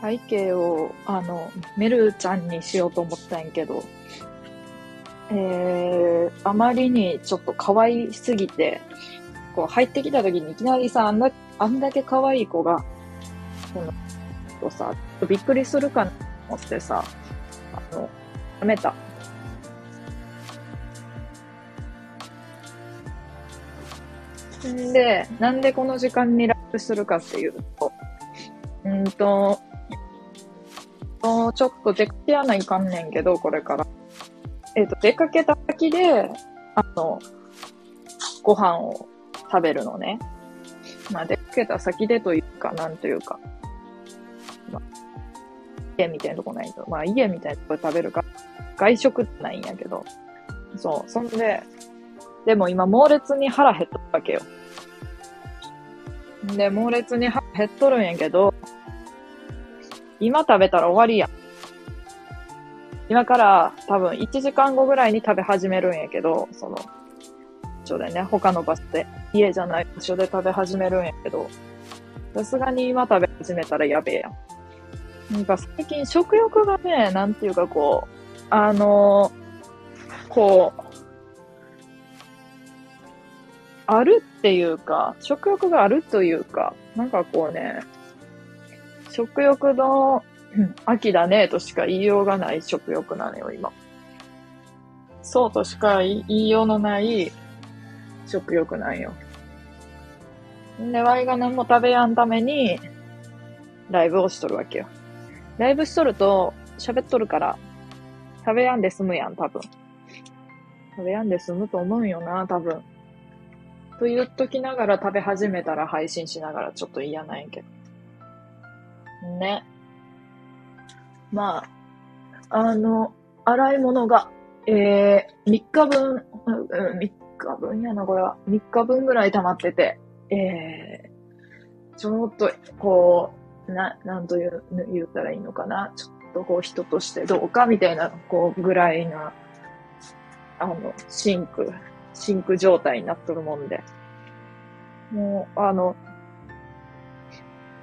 背景を、あの、メルちゃんにしようと思ったんやけど、えー、あまりにちょっと可愛すぎて、こう入ってきた時にいきなりさ、あんだあんだけ可愛い子が、この、とさ、びっくりするかなと思ってさ、あの、やめた。んで、なんでこの時間にラップするかっていうと、うんと、ちょっと出かけやないかんねんけど、これから。えっ、ー、と、出かけた先で、あの、ご飯を食べるのね。まあ、出かけた先でというか、なんというか、まあ、家みたいなとこないと、まあ、家みたいなとこで食べるか、外食ないんやけど、そう、そんで、でも今猛烈に腹減ったわけよ。で、猛烈に腹減っとるんやけど、今食べたら終わりやん。今から多分1時間後ぐらいに食べ始めるんやけど、その、場所でね、他の場所で、家じゃない場所で食べ始めるんやけど、さすがに今食べ始めたらやべえやん。なんか最近食欲がね、なんていうかこう、あのー、こう、あるっていうか、食欲があるというか、なんかこうね、食欲の秋だねとしか言いようがない食欲なのよ、今。そうとしか言いようのない食欲なんよ。で、ワイが何も食べやんために、ライブをしとるわけよ。ライブしとると、喋っとるから、食べやんで済むやん、多分。食べやんで済むと思うんよな、多分。と言っときながら食べ始めたら配信しながらちょっと嫌なんやけど。ね。まあ、あの、洗い物が、えー、3日分、うん、3日分やな、これは。3日分ぐらい溜まってて、えー、ちょっと、こう、な、なんと言う、言ったらいいのかな。ちょっとこう人としてどうかみたいな、こう、ぐらいな、あの、シンクシンク状態になっとるもんで。もう、あの、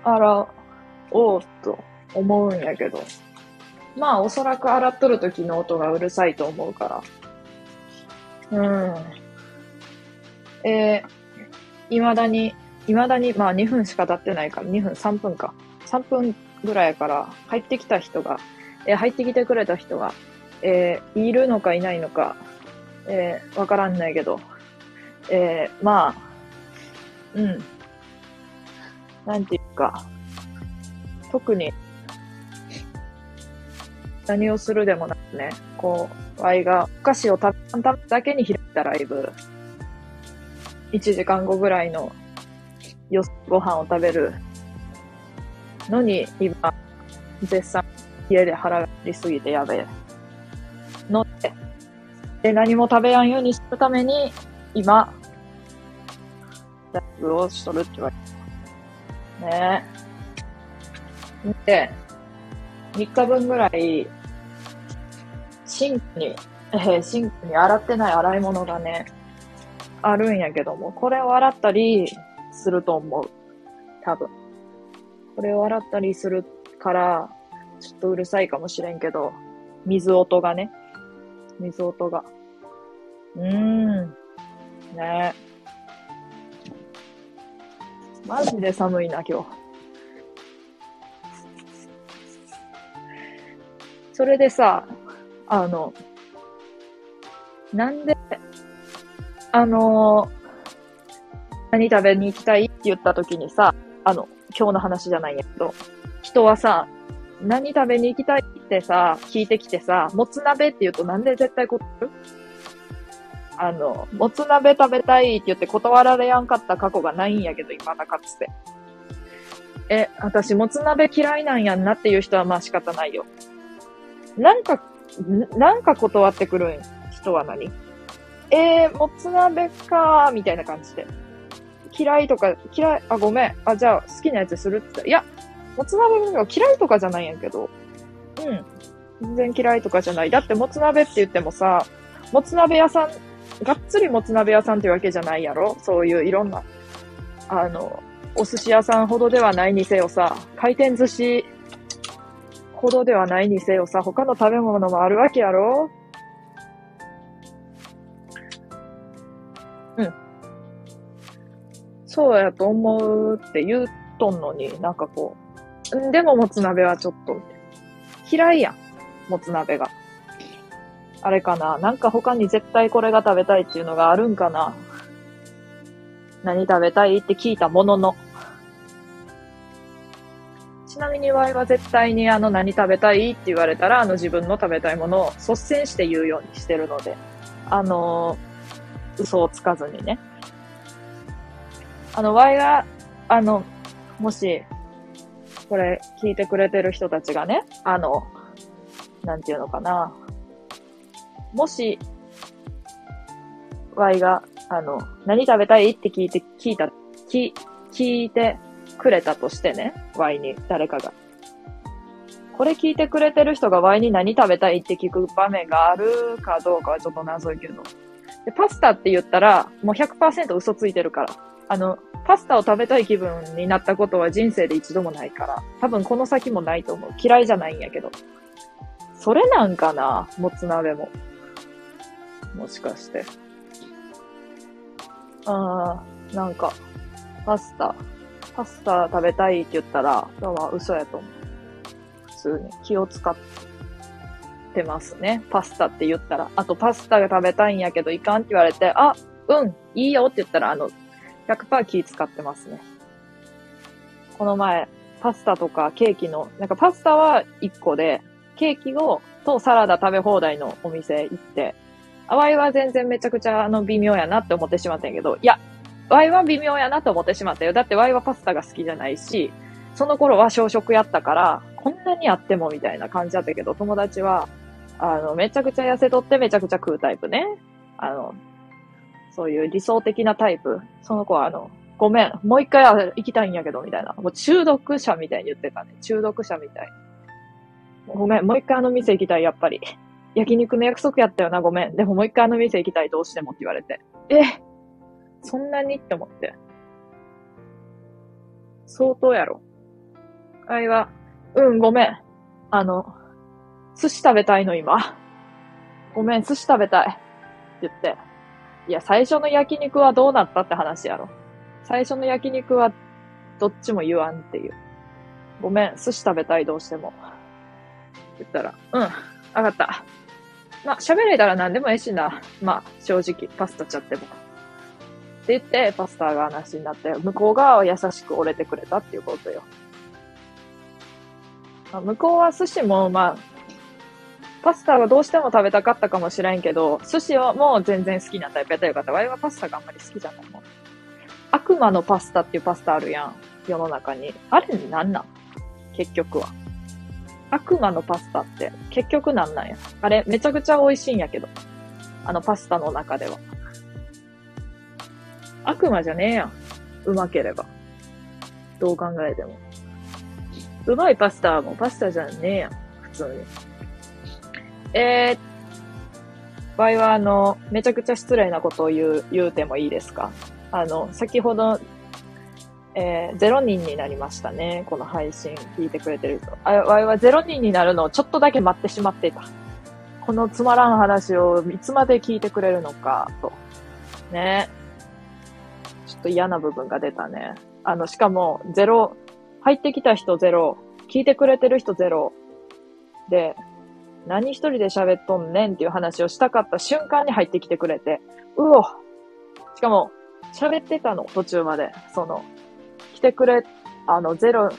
洗おうと思うんやけど。まあ、おそらく洗っとる時の音がうるさいと思うから。うん。えー、未だに、未だに、まあ2分しか経ってないから、2分、3分か。3分ぐらいから入ってきた人が、えー、入ってきてくれた人が、えー、いるのかいないのか、えー、わからんないけど、えー、まあ、うん。なんていうか、特に、何をするでもなくね、こう、ワイがお菓子を食べただけに開いたライブ、1時間後ぐらいのよご飯を食べる。のに、今、絶賛家で腹減りすぎてやべえ。ので、で、何も食べやんようにするために、今、ライブをしとるって言われた。ね。えで、3日分ぐらい、シンクに、えー、シンクに洗ってない洗い物がね、あるんやけども、これを洗ったりすると思う。多分。これを洗ったりするから、ちょっとうるさいかもしれんけど、水音がね。水音が。うーん。ねマジで寒いな、今日。それでさ、あの、なんで、あの何食べに行きたいって言った時にさ、あの、今日の話じゃないんやけど、人はさ、何食べに行きたいってさ、聞いてきてさ、もつ鍋って言うとなんで絶対断るあの、もつ鍋食べたいって言って断られやんかった過去がないんやけど、今だかつて。え、私、もつ鍋嫌いなんやんなっていう人はまあ仕方ないよ。なんか、なんか断ってくる人は何？えー、もつ鍋かー、みたいな感じで。嫌いとか、嫌い、あ、ごめん。あ、じゃあ好きなやつするって、いや、もつ鍋が嫌いとかじゃないんやけど、うん。全然嫌いとかじゃない。だってもつ鍋って言ってもさ、もつ鍋屋さんがっつりもつ鍋屋さんってわけじゃないやろそういういろんな、あの、お寿司屋さんほどではないにせよさ、回転寿司ほどではないにせよさ、他の食べ物もあるわけやろ？うん。そうやと思うって言うとんのに、なんかこう、んでももつ鍋はちょっと、嫌いやん。もつ鍋が。あれかな？なんか他に絶対これが食べたいっていうのがあるんかな？何食べたいって聞いたものの。ちなみにワイは絶対にあの何食べたいって言われたらあの自分の食べたいものを率先して言うようにしてるので、あのー、嘘をつかずにね。あの、ワイが、あの、もし、これ聞いてくれてる人たちがね、あの、なんていうのかな。もし、ワイが、あの、何食べたいって聞いて、聞いた、聞、聞いてくれたとしてね、ワイに、誰かが。これ聞いてくれてる人がワイに何食べたいって聞く場面があるかどうかはちょっと謎いけど。で、パスタって言ったら、もう100%嘘ついてるから。あの、パスタを食べたい気分になったことは人生で一度もないから、多分この先もないと思う。嫌いじゃないんやけど。それなんかな？もつ鍋も。もしかして。あー、なんか、パスタ、パスタ食べたいって言ったら、今日は嘘やと思う。普通に気を使ってますね。パスタって言ったら。あとパスタが食べたいんやけどいかんって言われて、あ、うん、いいよって言ったら、あの、100%気使ってますね。この前、パスタとかケーキの、なんかパスタは1個で、ケーキを、とサラダ食べ放題のお店行って、あわいは全然めちゃくちゃあの微妙やなって思ってしまったんやけど、いや、ワイは微妙やなと思ってしまったよ。だってワイはパスタが好きじゃないし、その頃は小食やったから、こんなにあってもみたいな感じだったけど、友達は、あの、めちゃくちゃ痩せとってめちゃくちゃ食うタイプね。あの、そういう理想的なタイプ。その子はあの、ごめん、もう一回行きたいんやけど、みたいな。もう中毒者みたいに言ってたね。中毒者みたい。ごめん、もう一回あの店行きたい、やっぱり。焼肉の約束やったよな、ごめん。でももう一回あの店行きたい、どうしてもって言われて。えそんなにって思って。相当やろ。あいは、うん、ごめん。あの、寿司食べたいの、今。ごめん、寿司食べたい。って言って。いや、最初の焼肉はどうなったって話やろ。最初の焼肉はどっちも言わんっていう。ごめん、寿司食べたいどうしても。言ったら、うん、わかった。まあ、喋れたら何でもええしな。まあ、正直、パスタちゃっても。って言って、パスタが話になって、向こう側は優しく折れてくれたっていうことよ。向こうは寿司も、まあ、パスタはどうしても食べたかったかもしれんけど、寿司はもう全然好きなタイプやったよかった。ワイはパスタがあんまり好きじゃないもん。悪魔のパスタっていうパスタあるやん。世の中に。あれなんなん？結局は。悪魔のパスタって結局なんなんや。あれめちゃくちゃ美味しいんやけど。あのパスタの中では。悪魔じゃねえやん。うまければ。どう考えても。うまいパスタもパスタじゃねえやん。普通に。えー、場合は、あの、めちゃくちゃ失礼なことを言う、言うてもいいですか？あの、先ほど、えー、0人になりましたね。この配信聞いてくれてる人。あ、わいは0人になるのをちょっとだけ待ってしまっていた。このつまらん話をいつまで聞いてくれるのか、と。ね。ちょっと嫌な部分が出たね。あの、しかも、ゼロ、入ってきた人ゼロ、聞いてくれてる人ゼロ。で、何一人で喋っとんねんっていう話をしたかった瞬間に入ってきてくれて、うおしかも、喋ってたの、途中まで。その、来てくれ、あの、ゼロ、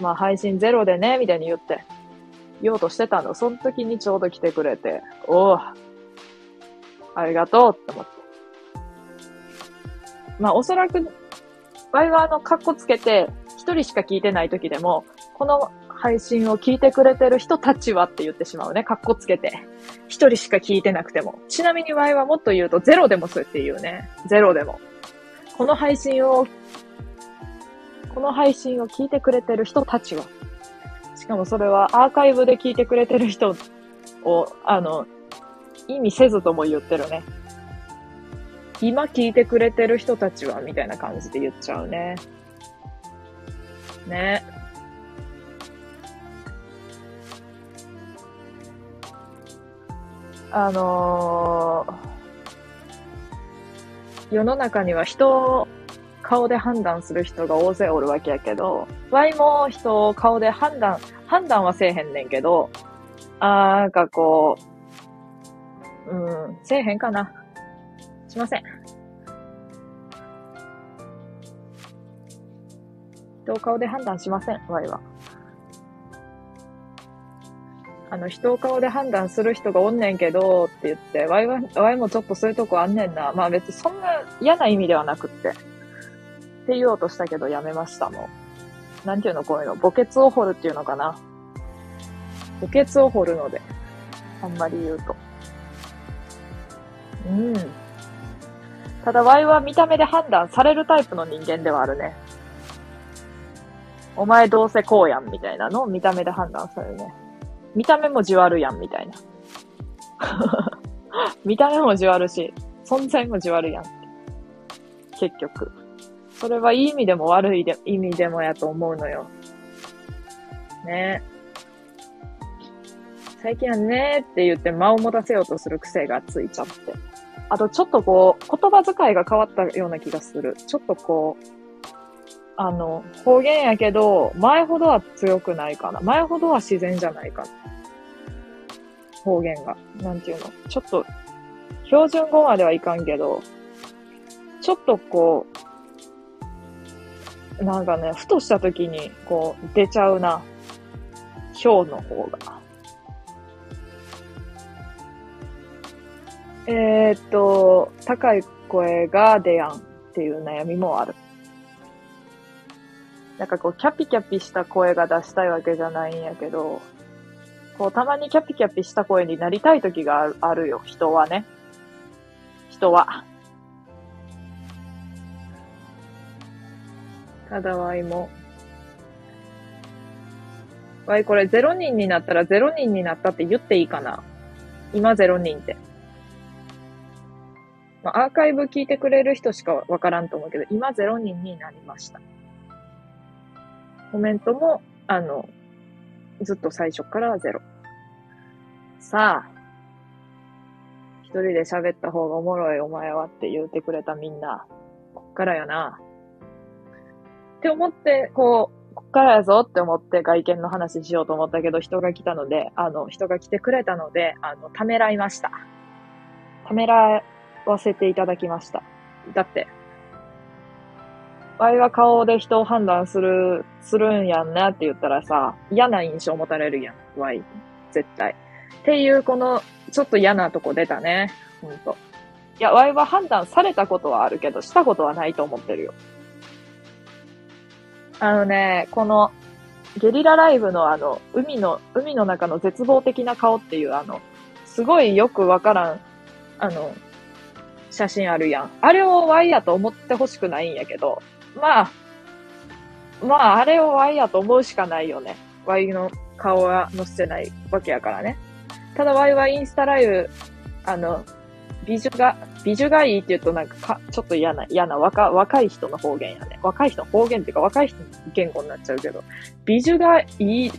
まあ、配信ゼロでね、みたいに言って、言おうとしてたの。その時にちょうど来てくれて、おおありがとうって思って。まあ、おそらく、ワイはあの、カッコつけて、一人しか聞いてない時でも、この配信を聞いてくれてる人たちはって言ってしまうね。かっこつけて。一人しか聞いてなくても。ちなみに Y はもっと言うとゼロでもそうやって言うね。ゼロでも。この配信を、この配信を聞いてくれてる人たちは。しかもそれはアーカイブで聞いてくれてる人を、あの、意味せずとも言ってるね。今聞いてくれてる人たちは、みたいな感じで言っちゃうね。ね。あのー、世の中には人を顔で判断する人が大勢おるわけやけど、ワイも人を顔で判断、判断はせえへんねんけど、あーなんかこう、うん、せえへんかな。しません。人を顔で判断しません、ワイは。あの、人を顔で判断する人がおんねんけど、って言って、ワイは、ワイもちょっとそういうとこあんねんな。まあ別にそんな嫌な意味ではなくって。って言おうとしたけどやめました、もう。なんていうの、こういうの。墓穴を掘るっていうのかな。墓穴を掘るので。あんまり言うと。うん。ただ、ワイは見た目で判断されるタイプの人間ではあるね。お前どうせこうやん、みたいなのを見た目で判断されるね。見た目もじわるやん、みたいな。見た目もじわるし、存在もじわるやん。結局。それはいい意味でも悪いで意味でもやと思うのよ。ね最近はねって言って間を持たせようとする癖がついちゃって。あとちょっとこう、言葉遣いが変わったような気がする。ちょっとこう、あの、方言やけど、前ほどは強くないかな。前ほどは自然じゃないかな。方言が。なんていうの？ちょっと、標準語まではいかんけど、ちょっとこう、なんかね、ふとした時に、こう、出ちゃうな。表の方が。えー、っと、高い声が出やんっていう悩みもある。なんかこう、キャピキャピした声が出したいわけじゃないんやけど、こう、たまにキャピキャピした声になりたい時があるよ、人はね。人は。ただわいも。わいこれ0人になったら0人になったって言っていいかな今0人って。まあ、アーカイブ聞いてくれる人しかわからんと思うけど、今0人になりました。コメントも、あの、ずっと最初からゼロ。さあ、一人で喋った方がおもろいお前はって言うてくれたみんな、こっからやな。って思って、こう、こっからやぞって思って外見の話しようと思ったけど、人が来たので、あの、人が来てくれたので、あの、ためらいました。ためらわせていただきました。だって、ワイは顔で人を判断する、するんやんなって言ったらさ、嫌な印象持たれるやん、ワイ。絶対。っていう、この、ちょっと嫌なとこ出たね。ほんと。いや、ワイは判断されたことはあるけど、したことはないと思ってるよ。あのね、この、ゲリラライブのあの、海の、海の中の絶望的な顔っていうあの、すごいよくわからん、あの、写真あるやん。あれをワイやと思ってほしくないんやけど、まあ、まあ、あれをワイやと思うしかないよね。ワイの顔は載せてないわけやからね。ただワイはインスタライブ、あの、美女が、美女がいいって言うとなんかか、ちょっと嫌な、嫌な若、若い人の方言やね。若い人の方言っていうか若い人の言語になっちゃうけど、美女がいい、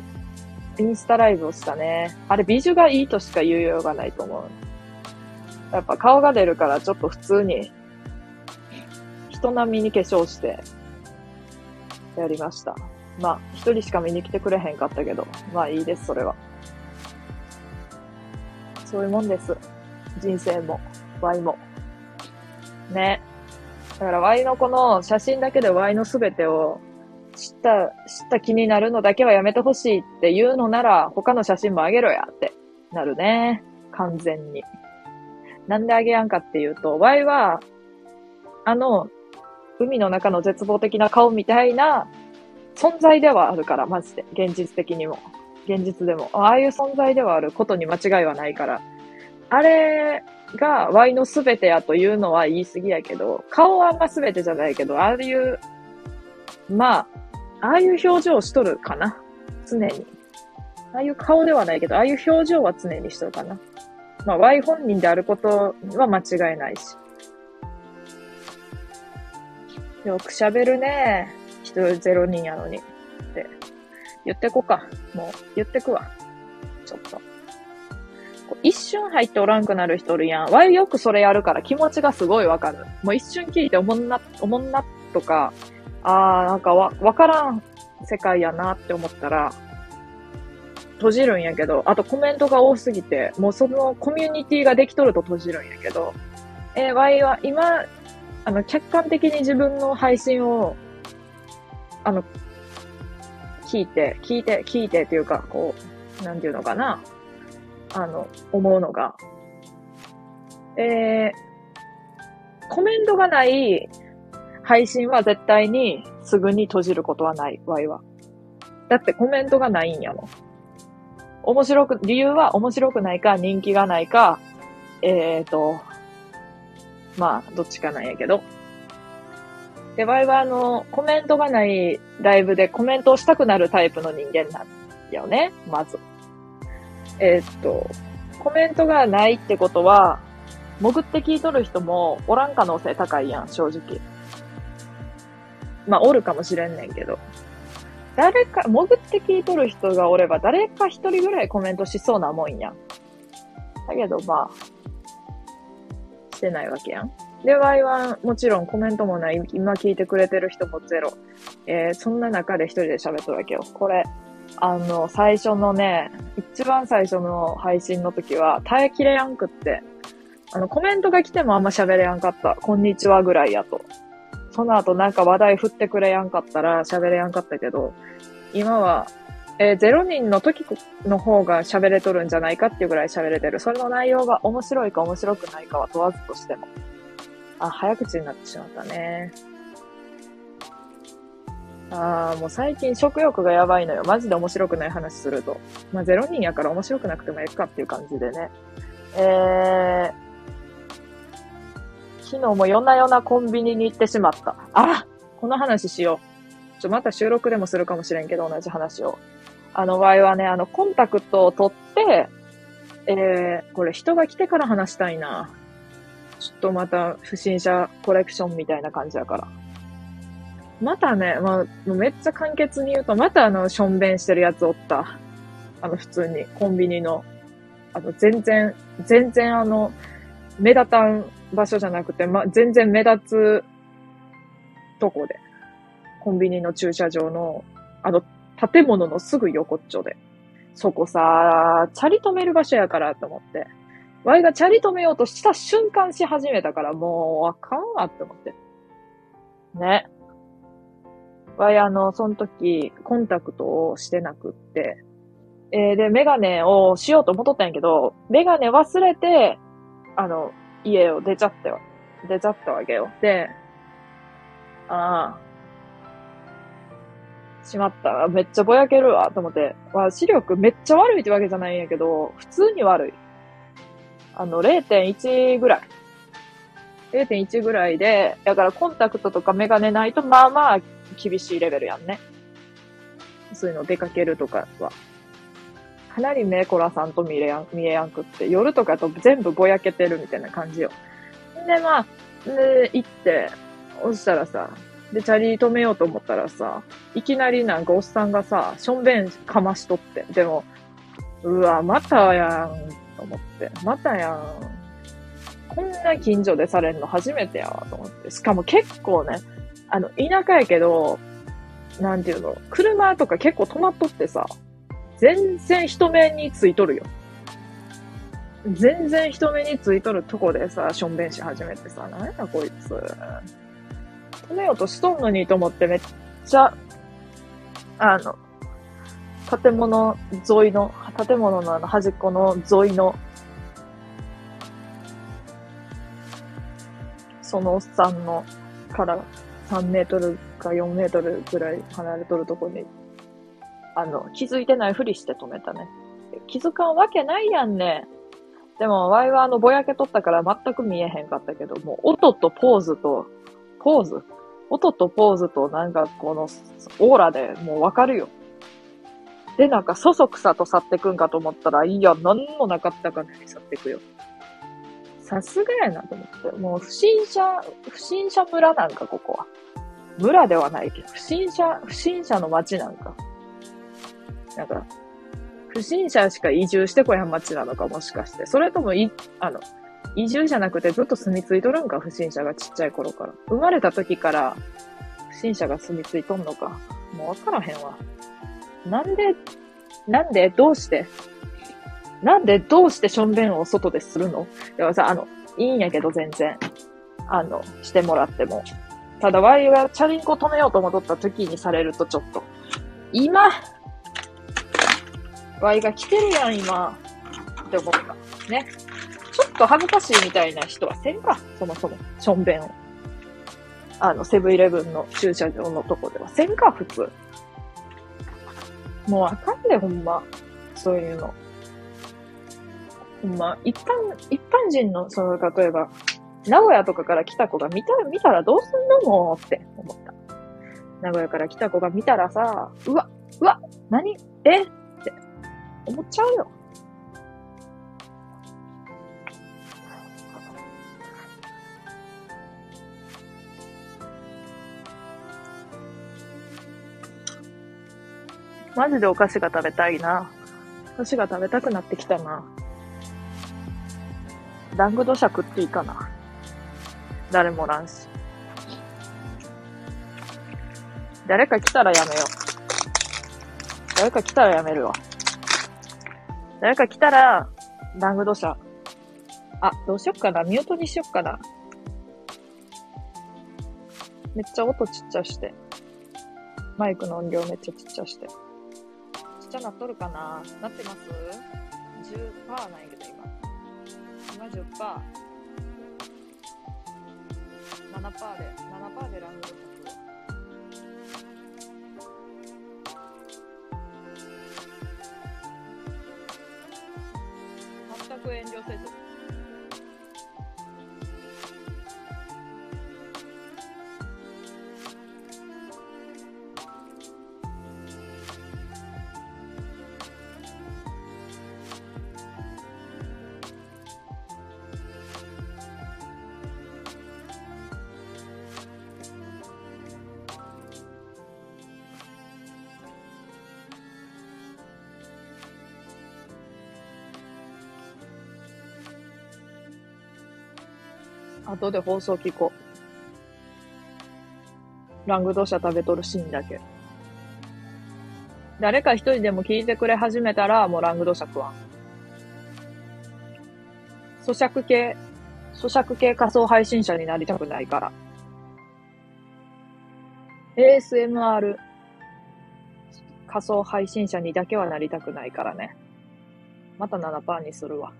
インスタライブをしたね。あれ美女がいいとしか言うようがないと思う。やっぱ顔が出るからちょっと普通に人並みに化粧して、やりました。まあ、一人しか見に来てくれへんかったけど、まあいいです、それは。そういうもんです。人生も、Y も。ね。だから Y のこの写真だけで Y のすべてを知った、知った気になるのだけはやめてほしいって言うのなら、他の写真もあげろやってなるね。完全に。なんであげやんかっていうと、Y は、あの、海の中の絶望的な顔みたいな存在ではあるから、マジで。現実的にも。現実でも。ああいう存在ではあることに間違いはないから。あれが Y の全てやというのは言い過ぎやけど、顔はあんま全てじゃないけど、ああいう、まあ、ああいう表情をしとるかな。常に。ああいう顔ではないけど、ああいう表情は常にしとるかな。まあ、Y 本人であることは間違いないし。よく喋るね。人ゼロ人やのに。って言ってこか。もう言ってくわ。ちょっと。一瞬入っておらんくなる人おるやん。わいよくそれやるから気持ちがすごいわかる。もう一瞬聞いておもんな、おもんなとか、あーなんかわ、わからん世界やなって思ったら、閉じるんやけど、あとコメントが多すぎて、もうそのコミュニティができとると閉じるんやけど、えー、ワイは今、あの、客観的に自分の配信を、あの、聞いて、聞いて、聞いてっていうか、こう、なんていうのかな、あの、思うのが、えー、コメントがない配信は絶対にすぐに閉じることはない、ワイは。だってコメントがないんやもん。面白く、理由は面白くないか、人気がないか、えっ、ー、と、まあ、どっちかなんやけど。で、ワイはあの、コメントがないライブでコメントをしたくなるタイプの人間なんだよね、まず。えー、っと、コメントがないってことは、潜って聞いとる人もおらん可能性高いやん、正直。まあ、おるかもしれんねんけど。誰か、潜って聞いとる人がおれば、誰か一人ぐらいコメントしそうなもんやん。だけど、まあ、してないわけやん。で、ワイはもちろんコメントもない、今聞いてくれてる人もゼロ。えー、そんな中で一人で喋っとるわけよ。これ、あの、最初のね、一番最初の配信の時は耐えきれやんくって、あの、コメントが来てもあんま喋れやんかった。こんにちはぐらいやと。その後なんか話題振ってくれやんかったら喋れやんかったけど、今は、えー、0人の時の方が喋れとるんじゃないかっていうぐらい喋れてる。それの内容が面白いか面白くないかは問わずとしても。あ、早口になってしまったね。ああ、もう最近食欲がやばいのよ。マジで面白くない話すると。まあ、0人やから面白くなくてもええかっていう感じでね。えー、昨日も夜な夜なコンビニに行ってしまった。あらこの話しよう。ちょ、また収録でもするかもしれんけど、同じ話を。あの場合はね、あの、コンタクトを取って、えー、これ人が来てから話したいな。ちょっとまた不審者コレクションみたいな感じやから。またね、まあ、めっちゃ簡潔に言うと、またあの、しょんべんしてるやつおった。あの、普通に、コンビニの。あの、全然、全然あの、目立たん場所じゃなくて、ま、全然目立つとこで。コンビニの駐車場の、あの、建物のすぐ横っちょで。そこさ、チャリ止める場所やからと思って。ワイがチャリ止めようとした瞬間し始めたから、もう、あかんわって思って。ね。ワイあの、その時、コンタクトをしてなくって、えー、で、メガネをしようと思っとったんやけど、メガネ忘れて、あの、家を出ちゃったよ。出ちゃったわけよ。で、ああ、しまった。めっちゃぼやけるわ、と思って。まあ、視力めっちゃ悪いってわけじゃないんやけど、普通に悪い。あの、0.1ぐらい。0.1ぐらいで、だからコンタクトとかメガネないと、まあまあ厳しいレベルやんね。そういうの出かけるとかは。かなり目凝らさんと見れやん、見えやんくって、夜とかと全部ぼやけてるみたいな感じよ。で、まあ、で、行って、そしたらさ、で、チャリ止めようと思ったらさ、いきなりなんかおっさんがさ、しょんべんかましとって。でも、うわ、またやん、と思って。またやん。こんな近所でされんの初めてやわ、と思って。しかも結構ね、あの、田舎やけど、なんていうの、車とか結構止まっとってさ、全然人目についとるよ。全然人目についとるとこでさ、しょんべんし始めてさ、なんやこいつ。止めようとしとんのにと思ってめっちゃ、あの、建物沿いの、建物のあの端っこの沿いの、そのおっさんのから3メートルか4メートルぐらい離れとるとこにあの、気づいてないふりして止めたね。気づかんわけないやんね。でも、ワイはあの、ぼやけとったから全く見えへんかったけど、もう、音とポーズと、ポーズ？音とポーズとなんかこの、オーラでもうわかるよ。で、なんか、そそくさと去ってくんかと思ったら、いや、なんもなかったかのように去ってくよ。さすがやなと思って。もう、不審者、不審者村なんか、ここは。村ではないけど、不審者、不審者の街なんか。なんか、不審者しか移住してこやん街なのかもしかして。それともい、あの、移住じゃなくてずっと住み着いとるんか、不審者がちっちゃい頃から。生まれた時から不審者が住み着いとんのか。もうわからへんわ。なんで、なんでどうしてなんでどうしてしょんべんを外でするの？でもさ、あの、いいんやけど全然。あの、してもらっても。ただ、ワイがチャリンコ止めようと思っとった時にされるとちょっと、今、ワイが来てるやん、今。って思った。ね。ちょっと恥ずかしいみたいな人はせんか、そもそも。しょんべんを。あの、セブンイレブンの駐車場のとこではせんか、普通。もうあかんで、ほんま。そういうの。ほんま、一般、一般人の、その、例えば、名古屋とかから来た子が見た、見たらどうすんのもうって思った。名古屋から来た子が見たらさ、うわ、うわ、何？え？思っちゃうよ。マジでお菓子が食べたいな。お菓子が食べたくなってきたな。ラングドシャ食っていいかな。誰もおらんし。誰か来たらやめよう。誰か来たらやめるわ。誰か来たら、ラングドシャ。あ、どうしよっかな。ミュートにしよっかな。めっちゃ音ちっちゃして。マイクの音量めっちゃちっちゃして。ちっちゃなっとるかななってます ?10% なんやけど今。今10%。7%で、7%でラングドシャ全く遠慮せ後で放送聞こう。ラングドシャ食べとるシーンだけ。誰か一人でも聞いてくれ始めたら、もうラングドシャ食わん。咀嚼系、咀嚼系仮想配信者になりたくないから。ASMR 仮想配信者にだけはなりたくないからね。また7%にするわ。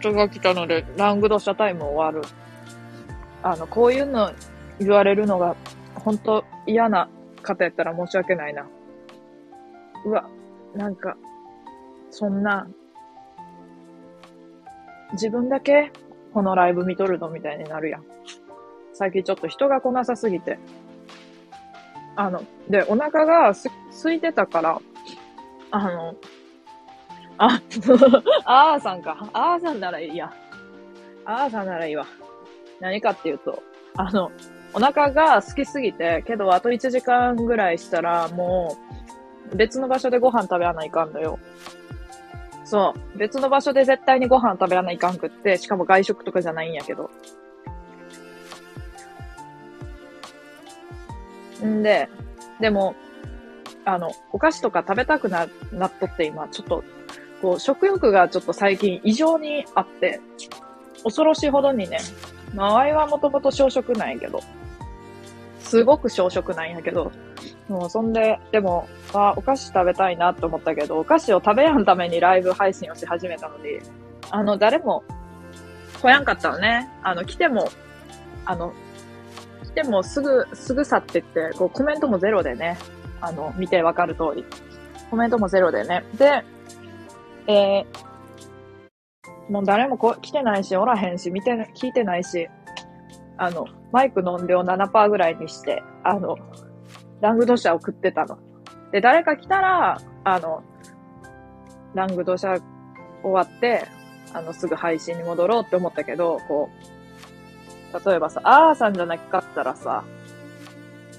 人が来たので、ラングドシャタイム終わる。あの、こういうの言われるのが、本当嫌な方やったら申し訳ないな。うわ、なんか、そんな、自分だけこのライブ見とるのみたいになるやん。最近ちょっと人が来なさすぎて、あの、で、お腹がす空いてたから、あの、あ、あーさんか。あーさんならいいや。あーさんならいいわ。何かっていうと、あの、お腹が好きすぎて、けどあと1時間ぐらいしたら、もう、別の場所でご飯食べやないかんのよ。そう。別の場所で絶対にご飯食べやないかんくって、しかも外食とかじゃないんやけど。んで、でも、あの、お菓子とか食べたくな、なっとって今、ちょっと、こう、食欲がちょっと最近異常にあって、恐ろしいほどにね、周りはもともと小食なんやけど、すごく小食なんやけど、もうそんで、でも、あ、お菓子食べたいなと思ったけど、お菓子を食べやんためにライブ配信をし始めたので、あの、誰も来やんかったのね。あの、来ても、あの、来てもすぐ、すぐ去ってって、こうコメントもゼロでね、あの、見てわかる通り。コメントもゼロでね。で、え、もう誰もこ来てないし、おらへんし、見て、聞いてないし、あの、マイクの音量7%ぐらいにして、あの、ラングドシャを食ってたの。で、誰か来たら、あの、ラングドシャ終わって、あの、すぐ配信に戻ろうって思ったけど、こう、例えばさ、あーさんじゃなかったらさ、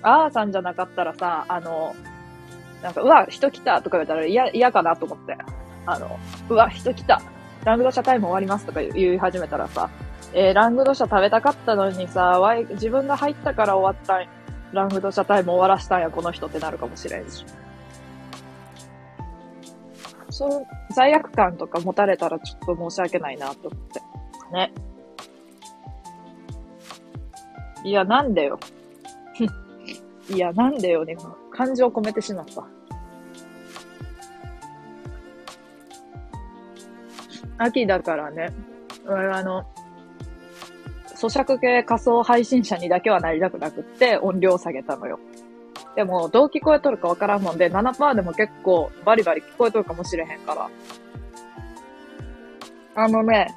あーさんじゃなかったらさ、あの、なんか、うわ、人来たとか言ったら嫌、嫌かなと思って。あの、うわ、人来た。ラングドシャタイム終わりますとか言い始めたらさ、えー、ラングドシャ食べたかったのにさ、わい、自分が入ったから終わったんラングドシャタイム終わらしたんや、この人ってなるかもしれんし。そう、罪悪感とか持たれたらちょっと申し訳ないなと思って。ね。いや、なんでよ。いや、なんでよね。感情を込めてしまった。秋だからね。俺あの、咀嚼系仮想配信者にだけはなりたくなくって音量を下げたのよ。でも、どう聞こえとるかわからんもんで、7%でも結構バリバリ聞こえとるかもしれへんから。あのね、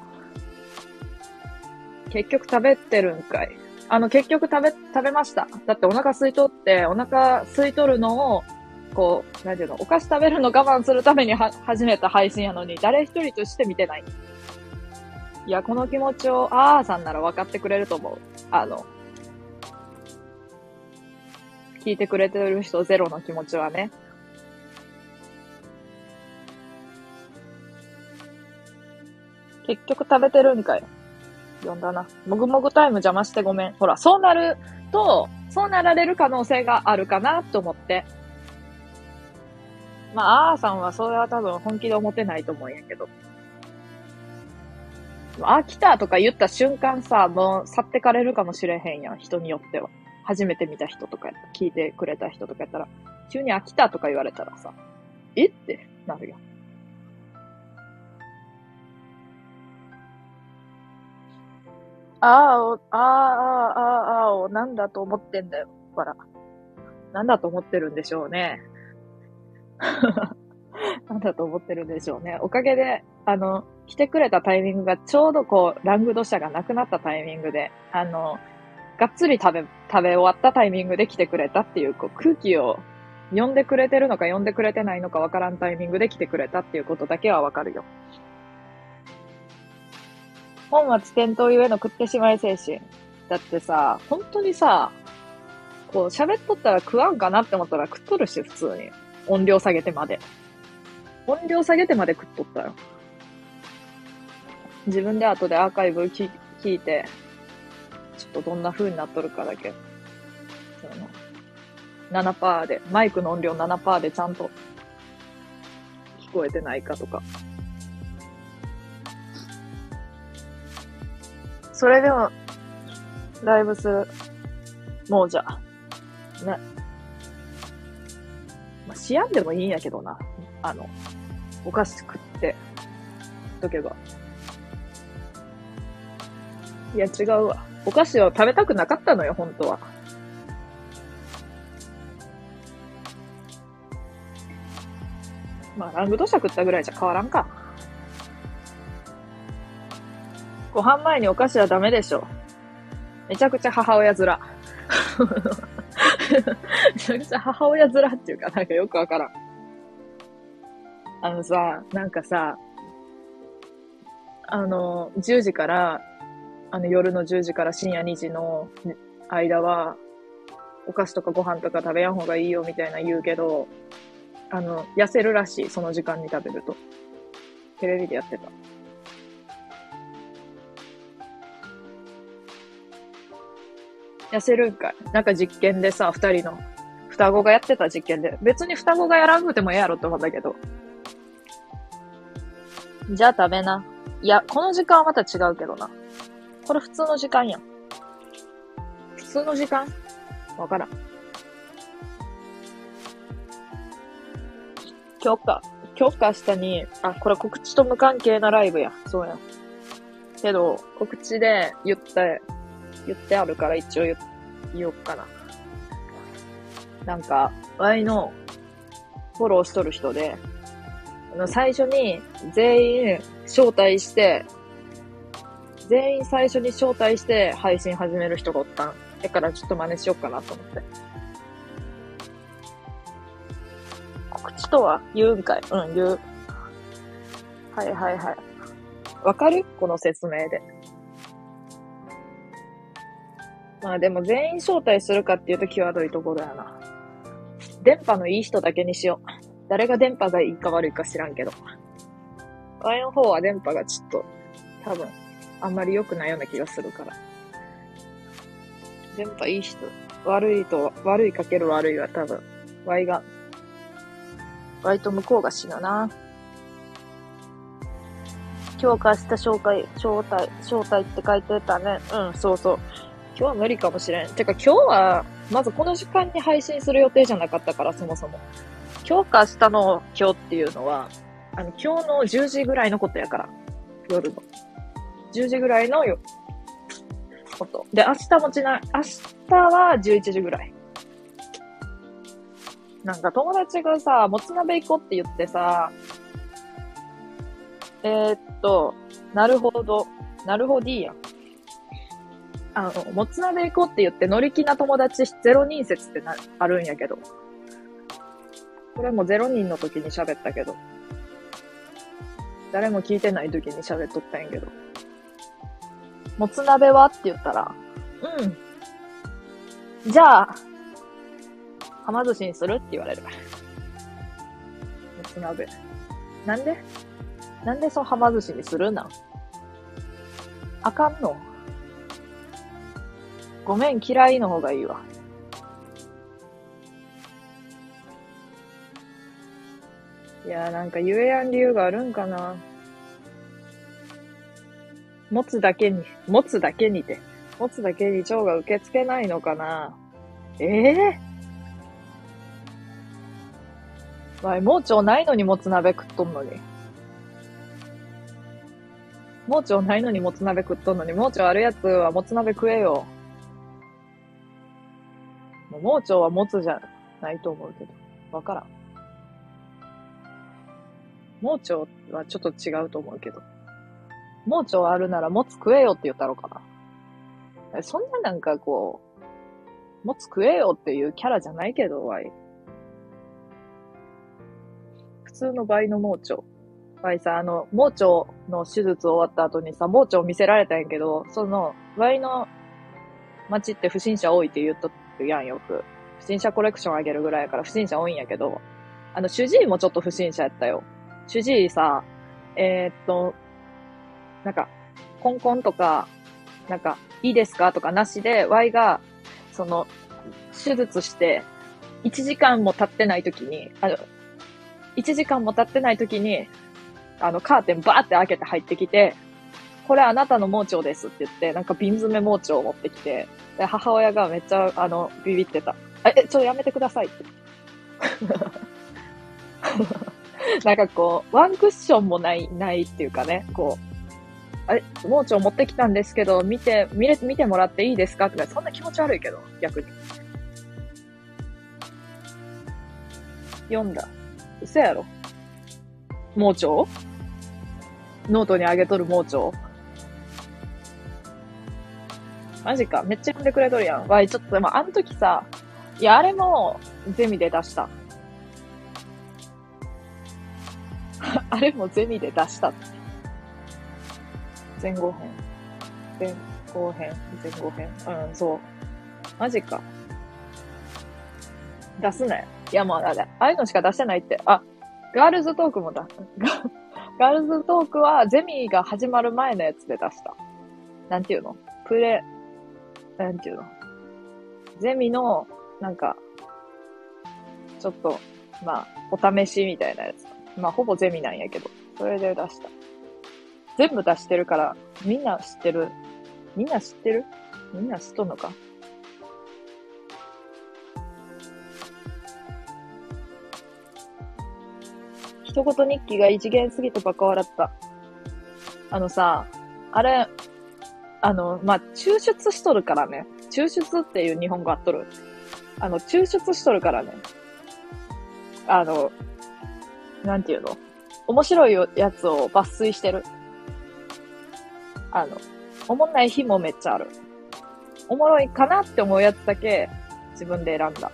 結局食べてるんかい。あの、結局食べ、食べました。だってお腹空いとって、お腹空いとるのを、こう、なんていうの、お菓子食べるの我慢するためには始めた配信やのに、誰一人として見てない。いや、この気持ちを、あーさんなら分かってくれると思う。あの、聞いてくれてる人ゼロの気持ちはね。結局食べてるんかい。読んだな。もぐもぐタイム邪魔してごめん。ほら、そうなると、そうなられる可能性があるかなと思って。まあ、あーさんはそれは多分本気で思ってないと思うんやけど。あ、来たとか言った瞬間さ、もう去ってかれるかもしれへんやん、人によっては。初めて見た人とかや聞いてくれた人とかやったら、急に飽きたとか言われたらさ、え？ってなるよ。あーお、あーあーああーをなんだと思ってんだよ、ほら。なんだと思ってるんでしょうね。なんだと思ってるんでしょうね。おかげで、あの、来てくれたタイミングがちょうどこう、ラングドシャがなくなったタイミングで、あの、がっつり食べ、食べ終わったタイミングで来てくれたっていう、こう、空気を読んでくれてるのか読んでくれてないのかわからんタイミングで来てくれたっていうことだけはわかるよ。本末転倒ゆえの食ってしまい精神。だってさ、本当にさ、こう喋っとったら食わんかなって思ったら食っとるし、普通に。音量下げてまで。音量下げてまで食っとったよ。自分で後でアーカイブ聞聞いて、ちょっとどんな風になっとるかだけ。その、7%で、マイクの音量7%でちゃんと聞こえてないかとか。それでも、ライブする、もうじゃ、ね。まあ、しやんでもいいんやけどな。あの、お菓子食って、とけば。いや、違うわ。お菓子を食べたくなかったのよ、本当は。まあ、ラングドシャ食ったぐらいじゃ変わらんか。ご飯前にお菓子はダメでしょ。めちゃくちゃ母親面。めちゃ母親面っていうか、なんかよくわからん。あのさ、なんかさ、あの、10時から、あの夜の10時から深夜2時の間は、お菓子とかご飯とか食べやん方がいいよみたいな言うけど、あの、痩せるらしい、その時間に食べると。テレビでやってた。痩せるんかい？なんか実験でさ、二人の、双子がやってた実験で。別に双子がやらんくてもええやろって思ったけど。じゃあ食べな。いや、この時間はまた違うけどな。これ普通の時間やん。普通の時間？わからん。今日か。今日か明日に、あ、これ告知と無関係なライブや。そうや。けど、告知で言って、言ってあるから一応言、言おうかな。なんか、Y のフォローしとる人で、あの、最初に全員招待して、全員最初に招待して配信始める人がおったん。だからちょっと真似しようかなと思って。告知とは言うんかい？うん、言う。はいはいはい。わかる？この説明で。まあでも全員招待するかっていうと際どいところやな。電波のいい人だけにしよう。誰が電波がいいか悪いか知らんけど。前の方は電波がちょっと、多分、あんまり良くないような気がするから。電波いい人。悪いと、悪いかける悪いは多分、Y が、Y と向こうが死ぬな。今日か明日紹介、招待、招待って書いてたね。うん、そうそう。今日は無理かもしれん。てか今日は、まずこの時間に配信する予定じゃなかったから、そもそも。今日か明日の今日っていうのは、あの、今日の10時ぐらいのことやから。夜の。10時ぐらいのよ、こと。で、明日もちな、明日は11時ぐらい。なんか友達がさ、もつ鍋行こうって言ってさ、えー、っと、なるほど、なるほどいいやん。あの、もつ鍋行こうって言って乗り気な友達ゼロ人説ってな、あるんやけど。これもゼロ人の時に喋ったけど。誰も聞いてない時に喋っとったんやけど。もつ鍋は？って言ったら、うん。じゃあ、はま寿司にする？って言われる。もつ鍋。なんで？なんでそうはま寿司にするなん？あかんの？ごめん、嫌いの方がいいわ。いやーなんか言えやん理由があるんかな。持つだけに、持つだけにて、持つだけに腸が受け付けないのかな。ええー、わい、盲腸ないのにもつ鍋食っとんのに。盲腸ないのにもつ鍋食っとんのに、盲腸あるやつはもつ鍋食えよ。盲腸は持つじゃないと思うけど。わからん。盲腸はちょっと違うと思うけど。盲腸あるならもつ食えよって言ったろかな。そんななんかこう、もつ食えよっていうキャラじゃないけど、わい。普通の倍の盲腸。わいさ、あの、盲腸の手術終わった後にさ、盲腸見せられたんやけど、その、ワイの街って不審者多いって言っとやん、よく。不審者コレクションあげるぐらいやから不審者多いんやけど、あの、主治医もちょっと不審者やったよ。主治医さ、えー、っと、なんか、コンコンとか、なんか、いいですかとかなしで、Y が、その、手術して、1時間も経ってない時に、あの、1時間も経ってない時に、あの、カーテンバーって開けて入ってきて、これあなたの盲腸ですって言って、なんか瓶詰め盲腸を持ってきて、で、母親がめっちゃ、あの、ビビってた。え、ちょっと、やめてくださいって。なんかこう、ワンクッションもない、ないっていうかね、こう、あれ、盲腸持ってきたんですけど、見て、見れ、見てもらっていいですか？とか、そんな気持ち悪いけど、逆に。読んだ。嘘やろ盲腸？ノートにあげとる盲腸？マジか。めっちゃ読んでくれとるやん。わい、ちょっと、でも、あの時さ、いや、あれも、ゼミで出した。あれもゼミで出した。前後編。前後編、前後編。うん、そう。マジか。出すなよ。いや、もう、あれ、ああいうのしか出してないって。あ、ガールズトークもだ。ガ ガールズトークはゼミが始まる前のやつで出した。なんていうの？プレ、なんていうの？ゼミの、なんか、ちょっと、まあ、お試しみたいなやつ。まあ、ほぼゼミなんやけど、それで出した。全部出してるから、みんな知ってる？みんな知ってる？みんな知っとんのか？一言日記が異次元すぎてバカ笑った。あのさ、あれ、あの、まあ、抽出しとるからね。抽出っていう日本語あっとる。あの、抽出しとるからね。あの、なんていうの？面白いやつを抜粋してる。あの、おもんない日もめっちゃある。おもろいかなって思うやつだけ自分で選んだ。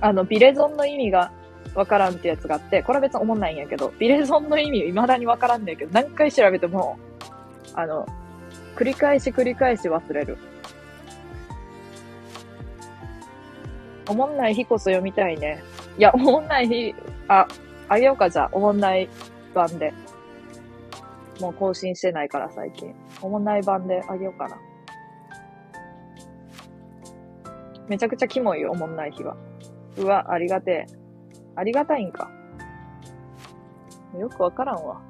あの、ビレゾンの意味がわからんってやつがあって、これは別におもんないんやけど、ビレゾンの意味未だにわからんねんけど、何回調べても、あの、繰り返し繰り返し忘れる。おもんない日こそ読みたいね。いや、おもんない日、あ、あげようかじゃあ、おもんない版で。もう更新してないから最近。おもんない版であげようかな。めちゃくちゃキモいよ、おもんない日は。うわ、ありがてえ。ありがたいんか。よくわからんわ。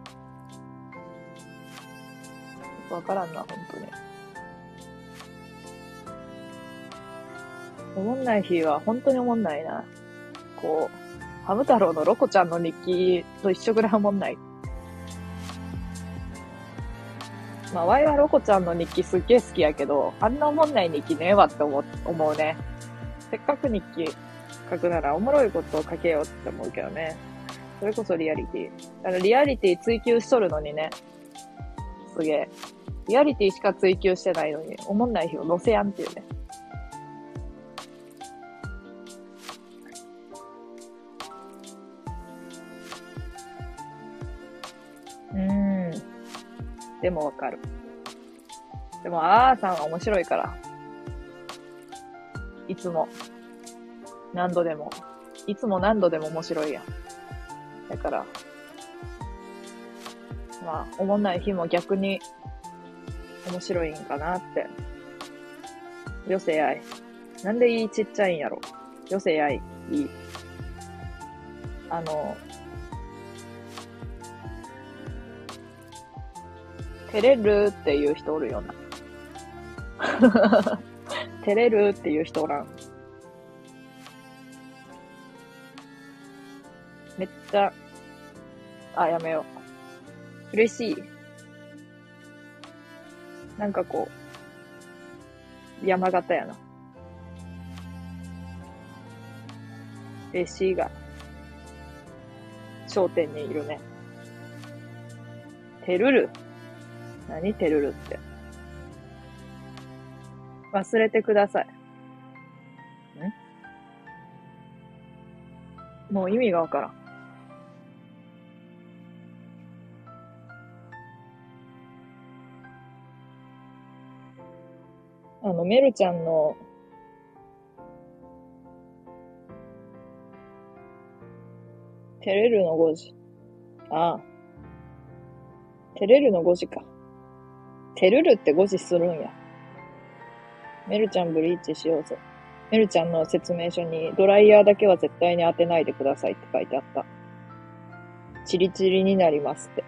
わからんな、ほんとに。おもんない日は本当におもんないな。こう、ハム太郎のロコちゃんの日記と一緒ぐらいおもんない。まあ、ワイはロコちゃんの日記すっげえ好きやけど、あんなおもんない日記ねえわって思う思うね。せっかく日記書くならおもろいことを書けようって思うけどね。それこそリアリティ。あの、リアリティ追求しとるのにね。すげえ。リアリティしか追求してないのに、おもんない日を載せやんっていうね。うーん。でもわかる。でも、あーさんは面白いから。いつも。何度でも。いつも何度でも面白いやん。だから、まあ、おもんない日も逆に面白いんかなって。よせやい。なんでいいちっちゃいんやろ。よせやい。いい。あの、照れるっていう人おるよな。照れるっていう人おらん。めっちゃ、あ、やめよう。嬉しい。なんかこう、山形やな。嬉しいが、焦点にいるね。てるる。何てるるって。忘れてください。ん？もう意味がわからん。あの、メルちゃんの、照れるの5時。ああ。照れるの5時か。照るるって5時するんや。メルちゃんブリーチしようぜ。メルちゃんの説明書にドライヤーだけは絶対に当てないでくださいって書いてあった。チリチリになりますって。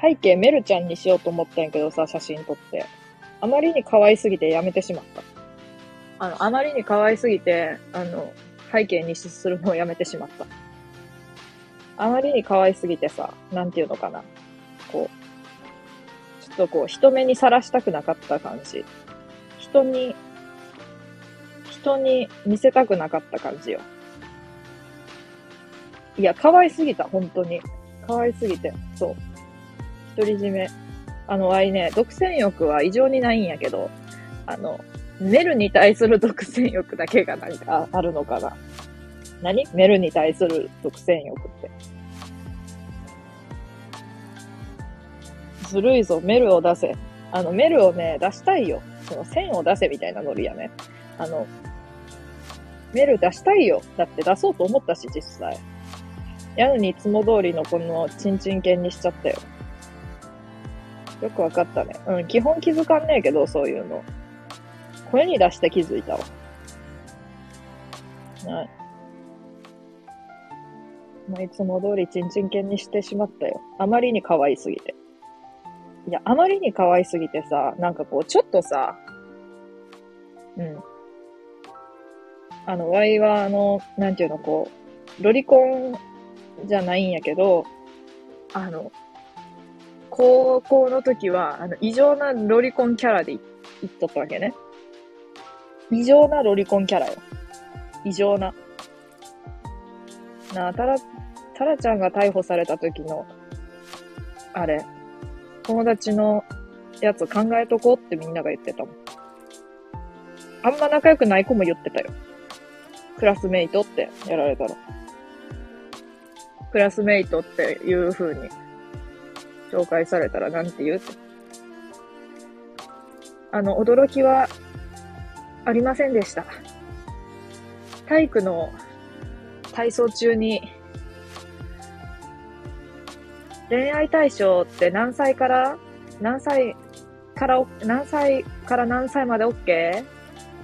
背景メルちゃんにしようと思ったんやけどさ、写真撮って。あまりに可愛すぎてやめてしまった。あの、あまりに可愛すぎて、あの、背景にするのをやめてしまった。あまりに可愛すぎてさ、なんていうのかな。こう、ちょっとこう、人目にさらしたくなかった感じ。人に、人に見せたくなかった感じよ。いや、可愛すぎた、本当に。可愛すぎて、そう。独り占め。あの、あいね、独占欲は異常にないんやけど、あの、メルに対する独占欲だけがなんかあるのかな。何？メルに対する独占欲って。ずるいぞ、メルを出せ。あの、メルをね、出したいよ。その線を出せみたいなノリやね。あの、メル出したいよ。だって出そうと思ったし、実際。やのにいつも通りのこのチンチン犬にしちゃったよ。よくわかったね。うん、基本気づかんねえけど、そういうの。声に出して気づいたわ。はい。まあ、いつも通りチンチン犬にしてしまったよ。あまりに可愛すぎて。いや、あまりに可愛すぎてさ、なんかこう、ちょっとさ、うん。あの、ワイは、あの、なんていうの、こう、ロリコンじゃないんやけど、あの、高校の時は、あの、異常なロリコンキャラで言っとったわけね。異常なロリコンキャラよ。異常な。なあ、タラ、タラちゃんが逮捕された時の、あれ、友達のやつ考えとこうってみんなが言ってたもん。あんま仲良くない子も言ってたよ。クラスメイトってやられたら。クラスメイトっていう風に紹介されたらなんて言う？って。あの、驚きはありませんでした。体育の体操中に恋愛対象って何歳から何歳から何歳から何歳まで OK? っ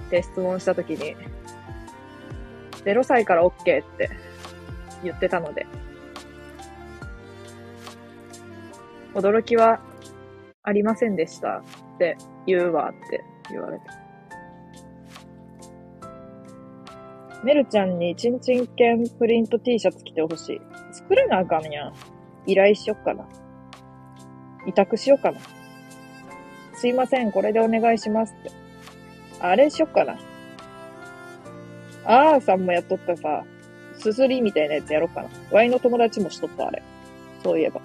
て質問したときに0歳から OK って言ってたので驚きはありませんでしたって言うわって言われた。メルちゃんにチンチン犬プリント T シャツ着てほしい。作れなあかんやん。依頼しよっかな。委託しよっかな。すいません、これでお願いしますって。あれしよっかな。あーさんもやっとったさ、すすりみたいなやつやろっかな。ワイの友達もしとった、あれ。そういえば。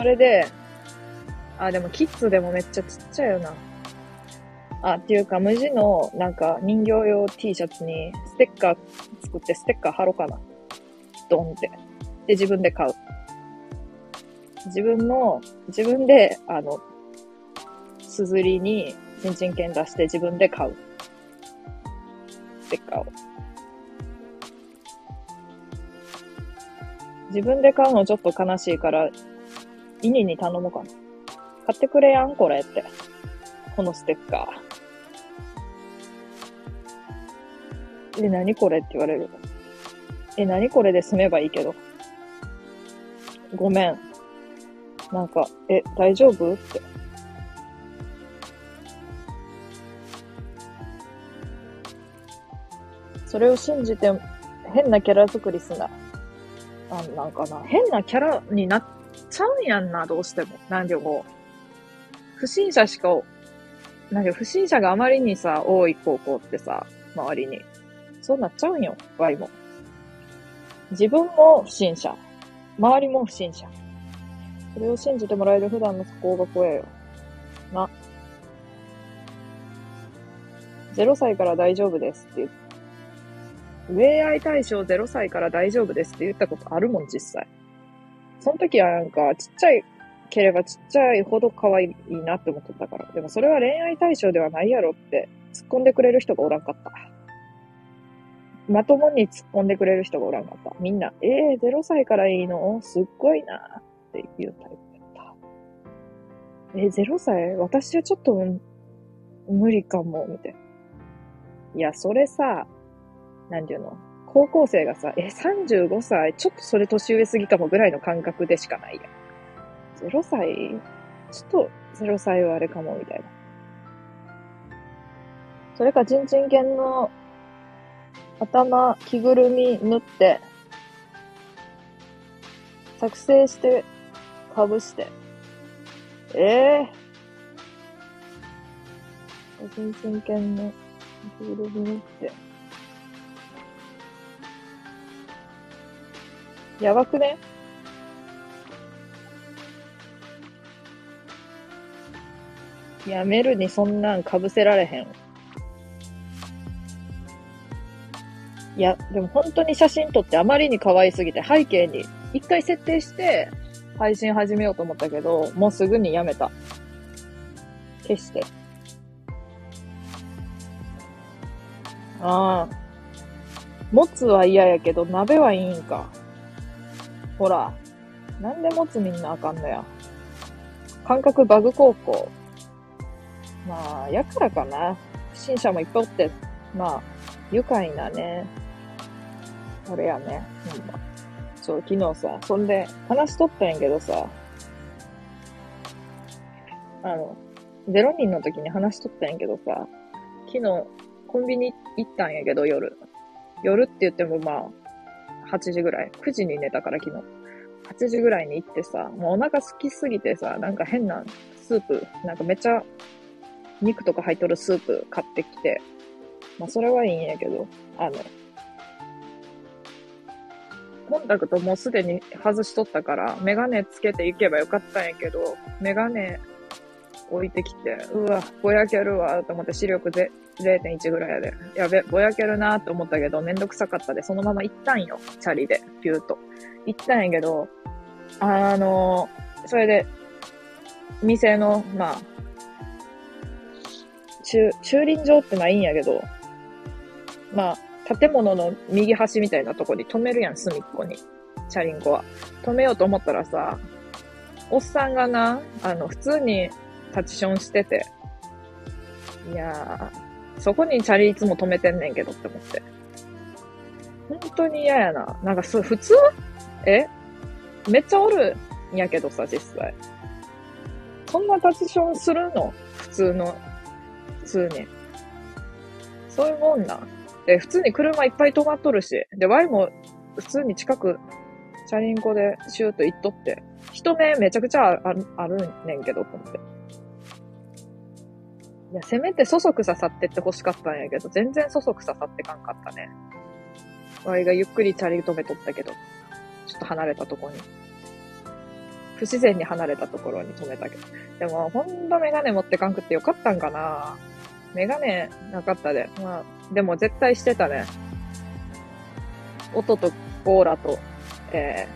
それで、あ、でもキッズでもめっちゃちっちゃいよな。あ、っていうか、無地の、なんか、人形用 T シャツに、ステッカー作って、ステッカー貼ろうかな。ドンって。で、自分で買う。自分の、自分で、あの、すずりに、チンチン券出して自分で買う。ステッカーを。自分で買うのちょっと悲しいから、イニに頼もうかな。買ってくれやんこれって。このステッカー。え、何これって言われる。え、何これで済めばいいけど。ごめん。なんか、え、大丈夫って。それを信じて変なキャラ作りすな。あなんかな、変なキャラになっちゃうんやんな、どうしても。なんでも不審者しか、なんで不審者があまりにさ、多い高校ってさ、周りに。そうなっちゃうんよ、ワイも。自分も不審者。周りも不審者。それを信じてもらえる普段の不幸が怖えよ。な。0歳から大丈夫ですって言って。恋愛対象0歳から大丈夫ですって言ったことあるもん、実際。その時はなんか、ちっちゃいければちっちゃいほど可愛いなって思っとったから。でもそれは恋愛対象ではないやろって突っ込んでくれる人がおらんかった。まともに突っ込んでくれる人がおらんかった。みんな、えー、0歳からいいの？すっごいなっていうタイプだった。えー、0歳？私はちょっと無理かも、みたいな。いや、それさ、なんていうの？高校生がさ、え、35歳ちょっとそれ年上すぎかもぐらいの感覚でしかないやん。0歳？ちょっと0歳はあれかも、みたいな。それか、ちんちん犬の頭、着ぐるみ縫って、作成して、かぶして。ええー。ちんちん犬の着ぐるみ縫って。やばくね？やめるにそんなん被せられへん。いや、でも本当に写真撮ってあまりに可愛すぎて背景に一回設定して配信始めようと思ったけど、もうすぐにやめた。消して。ああ。もつは嫌やけど、鍋はいいんか。ほら。なんでもつみんなあかんのや。感覚バグ高校。まあ、やからかな。不審者もいっぱいおって、まあ、愉快なね。あれやね。ほん。そう、昨日さ、そんで話しとったんやけどさ、あの、0人の時に話しとったんやけどさ、昨日、コンビニ行ったんやけど、夜。夜って言ってもまあ、8時ぐらい。9時に寝たから昨日。8時ぐらいに行ってさ、もうお腹空きすぎてさ、なんか変なスープ、なんかめっちゃ肉とか入っとるスープ買ってきて、まあそれはいいんやけど、あの、コンタクトもうすでに外しとったから、メガネつけていけばよかったんやけど、メガネ置いてきて、うわ、ぼやけるわ、と思って視力で0.1ぐらいやで。やべ、ぼやけるなと思ったけど、めんどくさかったで、そのまま行ったんよ。チャリで、ピューと。行ったんやけど、あの、それで、店の、まあ、駐、駐輪場ってないんやけど、まあ、建物の右端みたいなとこに止めるやん、隅っこに。チャリンコは。止めようと思ったらさ、おっさんがな、あの、普通に立ちションしてて、いやー、そこにチャリいつも止めてんねんけどって思って。本当に嫌やな。なんかす、普通？え？めっちゃおるんやけどさ、実際。そんな立ちションするの？普通の普通に。そういうもんな。で、普通に車いっぱい止まっとるし。で、ワイも普通に近く、チャリンコでシュート行っとって。人目めちゃくちゃあるあるねんけど、と思って。いや、せめてそそく刺さってって欲しかったんやけど、全然そそく刺さってかんかったね。ワイがゆっくりチャリ止めとったけど、ちょっと離れたとこに。不自然に離れたところに止めたけど。でも、ほんとメガネ持ってかんくってよかったんかなメガネなかったで。まあ、でも絶対してたね。音とオーラと、え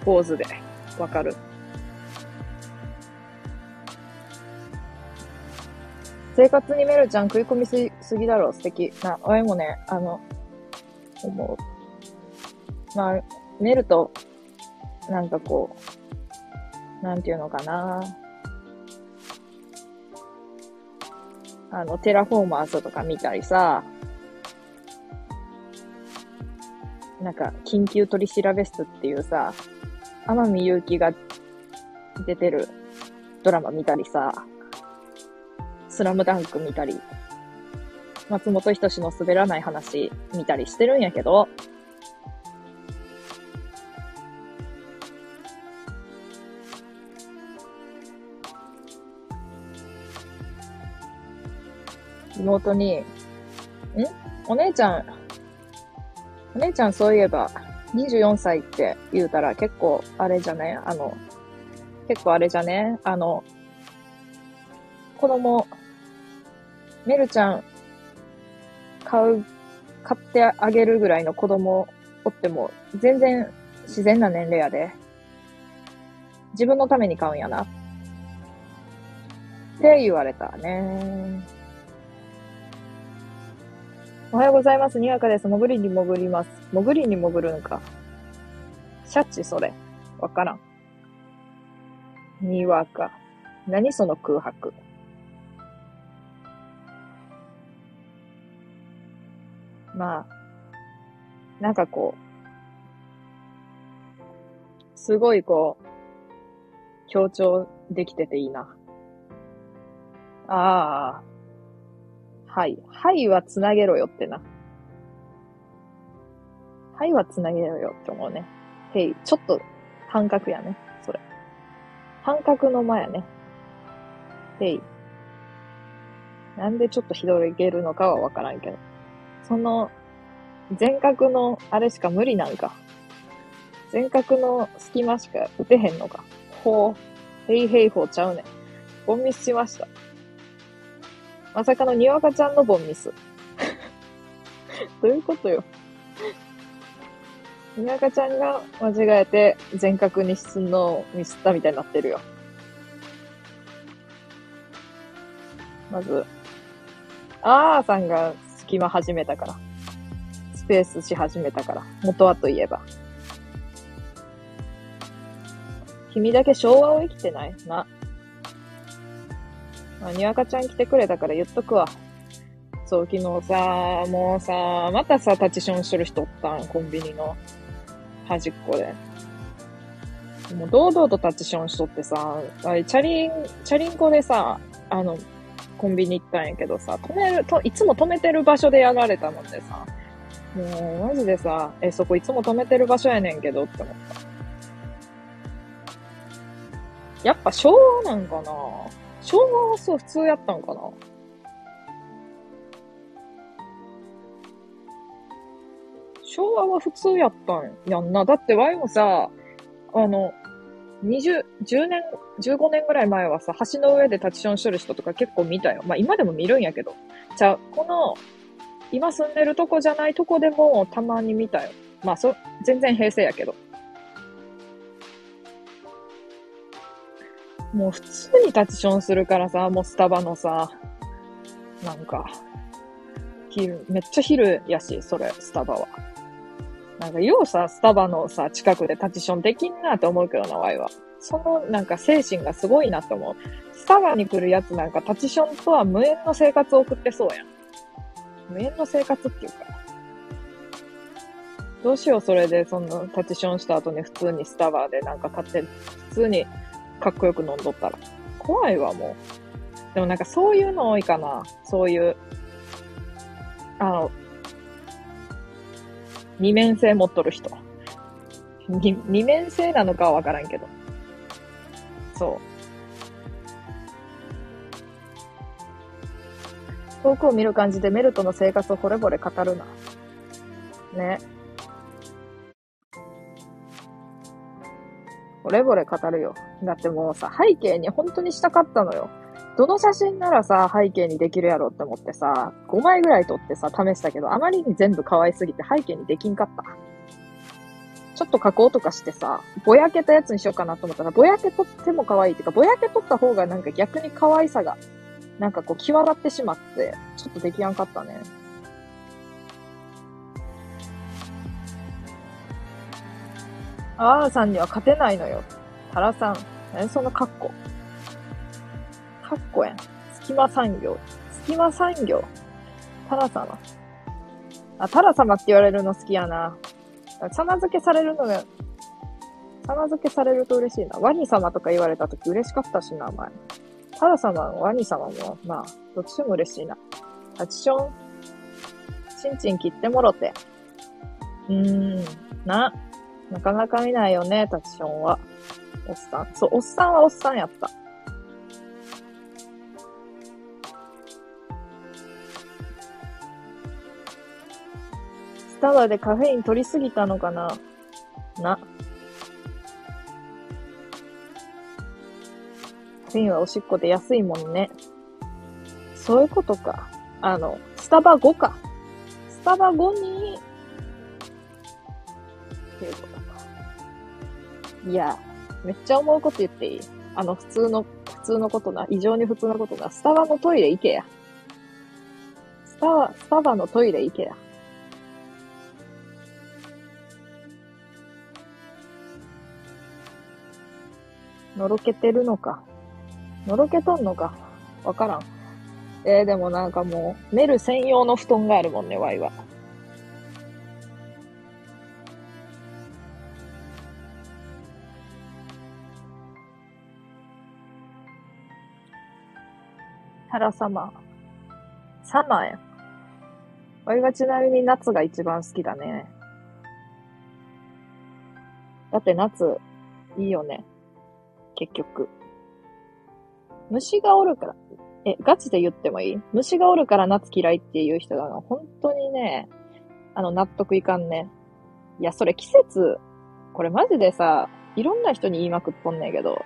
ー、ポーズでわかる。生活にメルちゃん食い込みすすぎだろ、素敵。な、おいもね、あの、思う。まあ、メルと、なんかこう、なんていうのかな。あの、テラフォーマーズとか見たりさ、なんか、緊急取調室っていうさ、天海祐希が出てるドラマ見たりさ、スラムダンク見たり、松本人志の滑らない話見たりしてるんやけど、妹に、ん？お姉ちゃん、お姉ちゃんそういえば、24歳って言うたら結構あれじゃね？あの、結構あれじゃね？あの、子供、メルちゃん、買う、買ってあげるぐらいの子供おっても、全然自然な年齢やで。自分のために買うんやな。って言われたね。おはようございます。にわかです。潜りに潜ります。潜りに潜るんか。シャッチそれ。わからん。にわか。何その空白。まあ、なんかこう、すごいこう、強調できてていいな。ああ、はい。はいはつなげろよってな。はいはつなげろよって思うね。へい。ちょっと半角やね。それ。半角の間やね。へい。なんでちょっと広げるのかはわからんけど。その、全角のあれしか無理なんか。全角の隙間しか打てへんのか。ほう。へいへいほうちゃうねん。ボンミスしました。まさかのにわかちゃんのボンミス。どういうことよ。にわかちゃんが間違えて全角にすんのをミスったみたいになってるよ。まず、あーさんが隙間始めたから。スペースし始めたから。元はといえば。君だけ昭和を生きてない？な。まあ、にわかちゃん来てくれたから言っとくわ。そう、昨日さ、もうさ、またさ、タチションしてる人おったん、コンビニの端っこで。もう堂々とタチションしとってさ、あれ、チャリン、チャリンコでさ、あの、コンビニ行ったんやけどさ、止める、と、いつも止めてる場所でやられたのでさ、もう、マジでさ、え、そこいつも止めてる場所やねんけどって思った。やっぱ昭和なんかな？昭和はそう普通やったんかな？昭和は普通やったんやんな。だってワイもさ、あの、20、10年、15年ぐらい前はさ、橋の上で立ちションしとる人とか結構見たよ。まあ今でも見るんやけど。じゃあ、この、今住んでるとこじゃないとこでもたまに見たよ。まあそ、全然平成やけど。もう普通にタッチションするからさ、もうスタバのさ、なんか、昼、めっちゃ昼やし、それ、スタバは。なんか、ようさ、スタバのさ、近くでタチションできんなって思うけどな、ワイは。その、なんか精神がすごいなって思う。スタバに来るやつなんかタチションとは無縁の生活を送ってそうやん。無縁の生活っていうか。どうしよう、それで、その、タチションした後に普通にスタバでなんか買って、普通にかっこよく飲んどったら。怖いわ、もう。でもなんかそういうの多いかな。そういう、あの、二面性持っとる人。二面性なのかはわからんけど。そう。遠くを見る感じでメルトの生活を惚れ惚れ語るな。ね。惚れ惚れ語るよ。だってもうさ、背景に本当にしたかったのよ。どの写真ならさ、背景にできるやろって思ってさ、5枚ぐらい撮ってさ、試したけど、あまりに全部可愛すぎて背景にできんかった。ちょっと加工とかしてさ、ぼやけたやつにしようかなと思ったら、ぼやけ撮っても可愛いっていうか、ぼやけ撮った方がなんか逆に可愛さが、なんかこう、際立ってしまって、ちょっとできやんかったね。あーさんには勝てないのよ。タラさん。何そのカッコ。カッコやん。隙間産業。隙間産業。タラ様。あ、タラ様って言われるの好きやな。さな付けされるのが、さな付けされると嬉しいな。ワニ様とか言われたとき嬉しかったしな、お前。タラ様もワニ様も、まあ、どっちでも嬉しいな。タチション。チンチン切ってもろて。うーん、な。なかなか見ないよね、タチションは。おっさん。そう、おっさんはおっさんやった。スタバでカフェイン取りすぎたのかな？な。カフェインはおしっこで安いもんね。そういうことか。あの、スタバ5か。スタバ5に、っていうことかいや、めっちゃ思うこと言っていい？あの、普通の、普通のことな、異常に普通のことな、スタバのトイレ行けや。スタバ、スタバのトイレ行けや。のろけてるのか。のろけとんのか？わからん。えー、でもなんかもう、寝る専用の布団があるもんね、ワイは。タラサマー。サマーや。わいはちなみに夏が一番好きだね。だって夏、いいよね。結局。虫がおるから、え、ガチで言ってもいい？虫がおるから夏嫌いっていう人が、本当にね、あの、納得いかんね。いや、それ季節これマジでさ、いろんな人に言いまくっとんねんけど、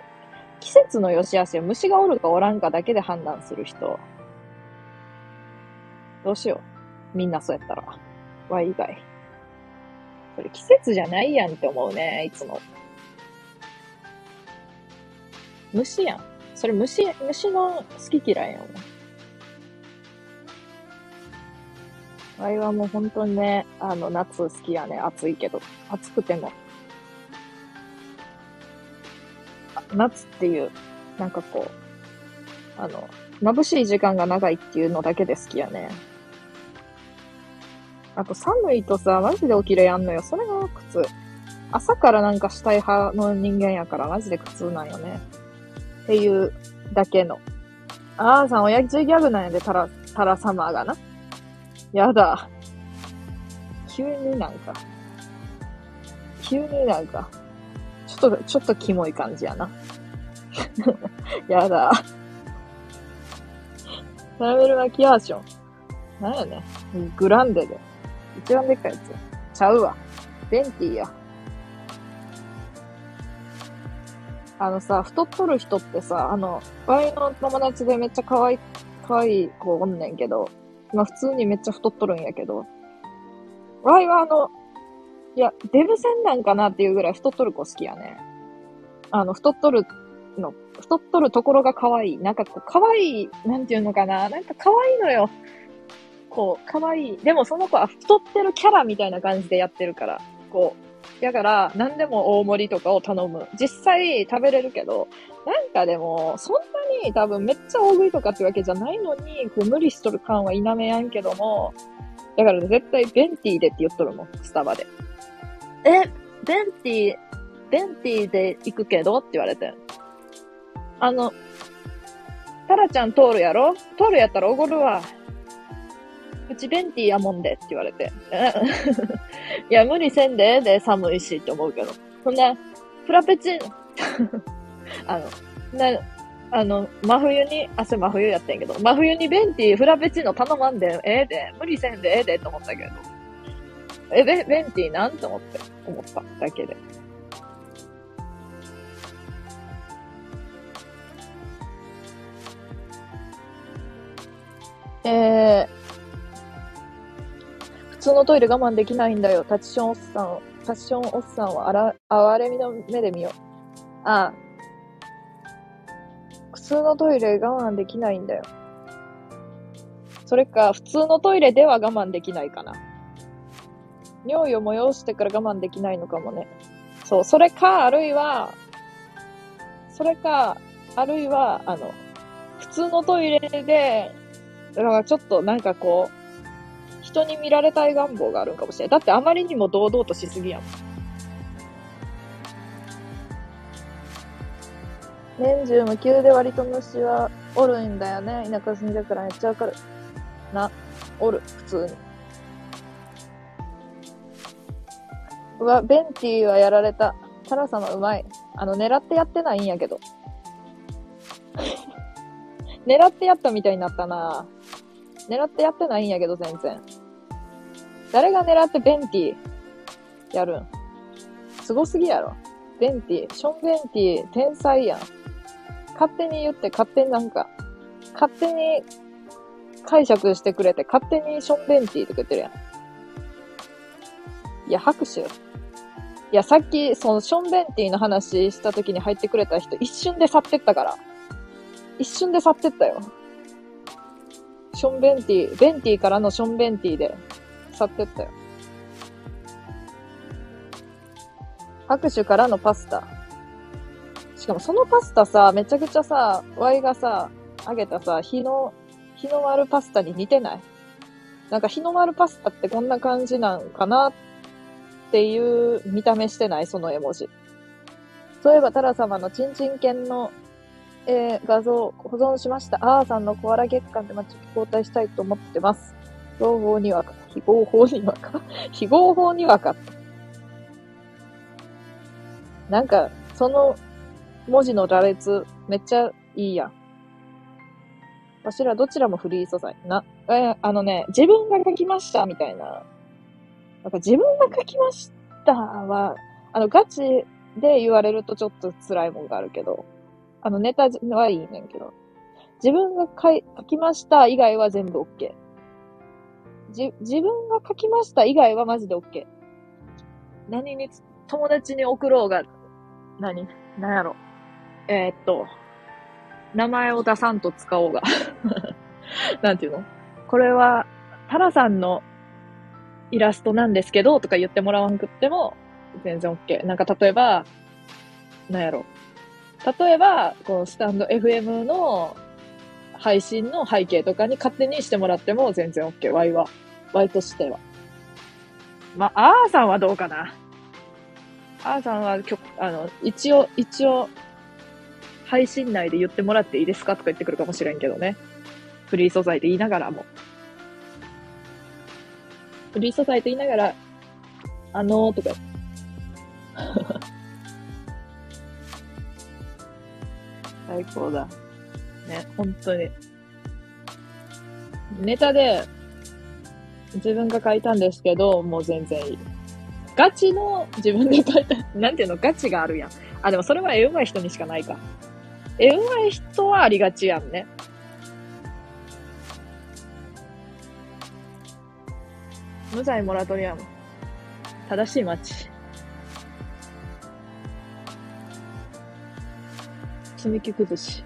季節の良し悪しは虫がおるかおらんかだけで判断する人。どうしよう。みんなそうやったら。わ以外。それ季節じゃないやんって思うね、いつも。虫やん。それ虫、虫の好き嫌いやん。わいはもう本当にね、あの、夏好きやね。暑いけど。暑くても。夏っていう、なんかこう、あの、眩しい時間が長いっていうのだけで好きやね。あと寒いとさ、マジで起きれやんのよ。それが苦痛。朝からなんかしたい派の人間やからマジで苦痛なんよね。っていうだけの。あーさん、親父ギャグなんやで、タラ、タラサマーがな。やだ。急になんか、急になんか、ちょっと、ちょっとキモい感じやな。やだ。キャラメルマキアーション。なんやね。グランデで。一番でっかいやつ。ちゃうわ。ベンティーや。あのさ、太っとる人ってさ、あの、ワイの友達でめっちゃ可愛い、可愛い子おんねんけど、まあ普通にめっちゃ太っとるんやけど、ワイはあの、いや、デブ戦なんかなっていうぐらい太っとる子好きやね。あの、太っとるの、太っとるところが可愛い。なんかこう、可愛い、なんていうのかな。なんか可愛いのよ。こう、可愛い。でもその子は太ってるキャラみたいな感じでやってるから、こう、だから、何でも大盛りとかを頼む。実際食べれるけど、なんかでも、そんなに多分めっちゃ大食いとかってわけじゃないのに、こう無理しとる感は否めやんけども、だから絶対ベンティーでって言っとるもん、スタバで。え、ベンティー、ベンティーで行くけどって言われて。あの、タラちゃん通るやろ？通るやったらおごるわ。うちベンティーやもんでって言われて。いや、無理せんで、で、寒いしって思うけど。ほんで、フラペチーノ。あの、な、あの、真冬に、あ、それ真冬やってんけど、真冬にベンティー、フラペチーノ頼まんで、ええで、無理せんで、ええで、と思ったけど。え、ベベンティーなんと思って、思っただけで。えー、通のトイレ我慢できないんだよ。タッチションおっさん、タッチションおっさんをあら、哀れみの目で見よう。ああ。普通のトイレ我慢できないんだよ。それか、普通のトイレでは我慢できないかな。尿意を催してから我慢できないのかもね。そう、それか、あるいは、それか、あるいは、あの、普通のトイレで、だからちょっとなんかこう、人に見られたい願望があるかもしれない。だってあまりにも堂々としすぎやん。年中無休で割と虫はおるんだよね。田舎住んでるからめっちゃわかる。な、おる、普通に。うわ、ベンティはやられた。タラ様うまい。あの、狙ってやってないんやけど。狙ってやったみたいになったな狙ってやってないんやけど、全然。誰が狙ってベンティやるん？すごすぎやろ。ベンティ、ション・ベンティ、天才やん。勝手に言って、勝手になんか、勝手に解釈してくれて、勝手にション・ベンティって言ってるやん。いや、拍手。いや、さっき、その、ション・ベンティの話した時に入ってくれた人、一瞬で去ってったから。一瞬で去ってったよ。ション・ベンティ、ベンティからのション・ベンティで去ってったよ。拍手からのパスタ。しかもそのパスタさ、めちゃくちゃさ、ワイがさ、あげたさ、日の、日の丸パスタに似てない？なんか日の丸パスタってこんな感じなんかなっていう見た目してない？その絵文字。そういえばタラ様のチンチン犬の、えー、画像保存しました。あーさんのコアラ月間で待ち交代したいと思ってます。情報にわか。非合法にわか。非合法にわかった。なんか、その文字の羅列、めっちゃいいやん。わしらどちらもフリー素材。な、えあのね、自分が書きました、みたいな。なんか自分が書きましたは、あの、ガチで言われるとちょっと辛いもんがあるけど、あの、ネタはいいねんけど、自分が書きました以外は全部 OK。じ、自分が書きました以外はマジで OK。何に、友達に送ろうが、何何やろ。えー、っと、名前を出さんと使おうが。なんていうの？これは、タラさんのイラストなんですけど、とか言ってもらわんくっても、全然 OK。なんか例えば、なんやろ。例えば、このスタンド FM の配信の背景とかに勝手にしてもらっても全然 OK。Y は。Y としては。まあ、あーさんはどうかな。あーさんは、あの、一応、一応、配信内で言ってもらっていいですかとか言ってくるかもしれんけどね。フリー素材で言いながらも。フリー素材で言いながら、あのー、とか。最高だ。ね、本当に。ネタで、自分が書いたんですけど、もう全然いい。ガチの自分で書いた、なんていうの、ガチがあるやん。あ、でもそれは絵上手い人にしかないか。絵上手い人はありがちやんね。無罪モラトリアム。正しい街。積み木崩し。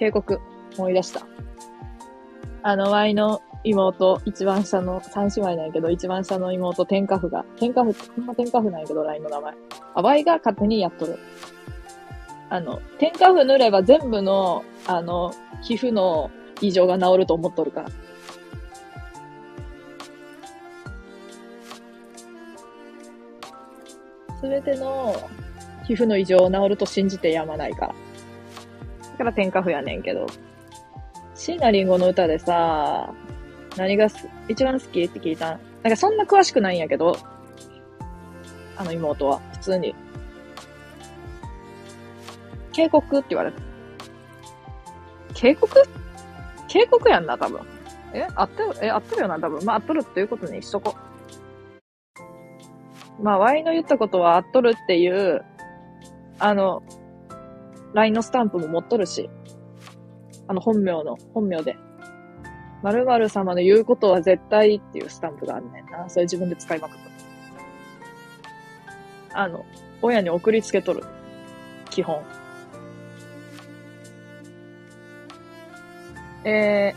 警告。思い出した。あの、ワイの妹、一番下の、三姉妹なんやけど、一番下の妹、天下布が、天下布、ほんま天下布なんやけど、LINE の名前。あ、ワイが勝手にやっとる。あの、天下布塗れば全部の、あの、皮膚の異常が治ると思っとるから。すべての皮膚の異常を治ると信じてやまないから。だから天下布やねんけど。椎名林檎の歌でさ、何がす一番好きって聞いた。なんかそんな詳しくないんやけど、あの妹は、普通に。警告って言われた。警告？警告やんな、多分。え合ってる、え、合ってるよな、多分。まあ、合っとるっていうことにしとこ。まあ、Y の言ったことは合っとるっていう、あの、LINE のスタンプも持っとるし。あの、本名の、本名で。〇〇様の言うことは絶対っていうスタンプがあんねんな。それ自分で使いまくった。あの、親に送りつけとる。基本。え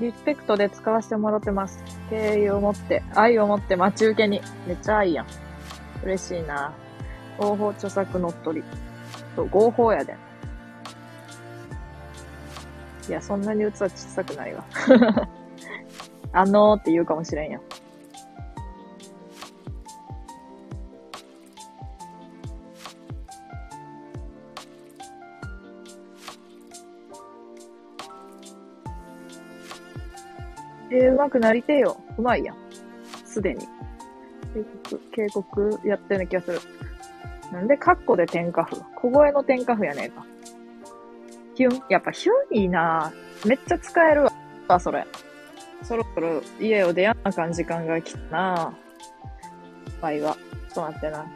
ー、リスペクトで使わせてもらってます。敬意を持って、愛を持って待ち受けに。めっちゃ愛やん。嬉しいな。合法著作乗っ取り。そう、合法やで。いや、そんなに器小さくないわ。あのーって言うかもしれんや。えー、うまくなりてよ。うまいやん。すでに。警告、警告やってるような気がする。なんで、カッコで天下符？小声の天下符やねえか。ヒュン。やっぱヒュンいいなめっちゃ使えるわ、それ。そろそろ家を出やなあかん時間が来たな場合は。ちょっと待ってな。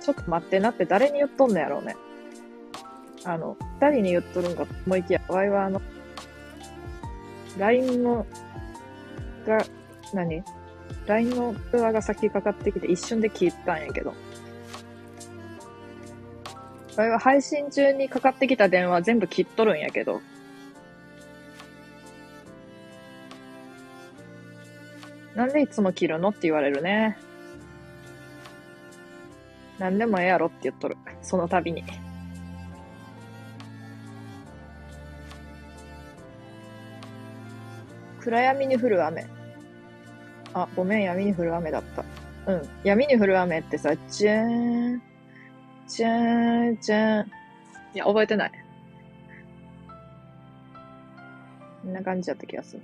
ちょっと待ってなって誰に言っとんのやろうね。あの、二人に言っとるんかと思いきや、ワイはあの、LINE の、が、何 ?LINE の通話が先かかってきて一瞬で聞いたんやけど。これは配信中にかかってきた電話全部切っとるんやけど。なんでいつも切るのって言われるね。なんでもええやろって言っとる。その度に。暗闇に降る雨。あ、ごめん、闇に降る雨だった。うん。闇に降る雨ってさ、じゃーん、じゃーん、じゃん。いや、覚えてない。こんな感じだった気がする。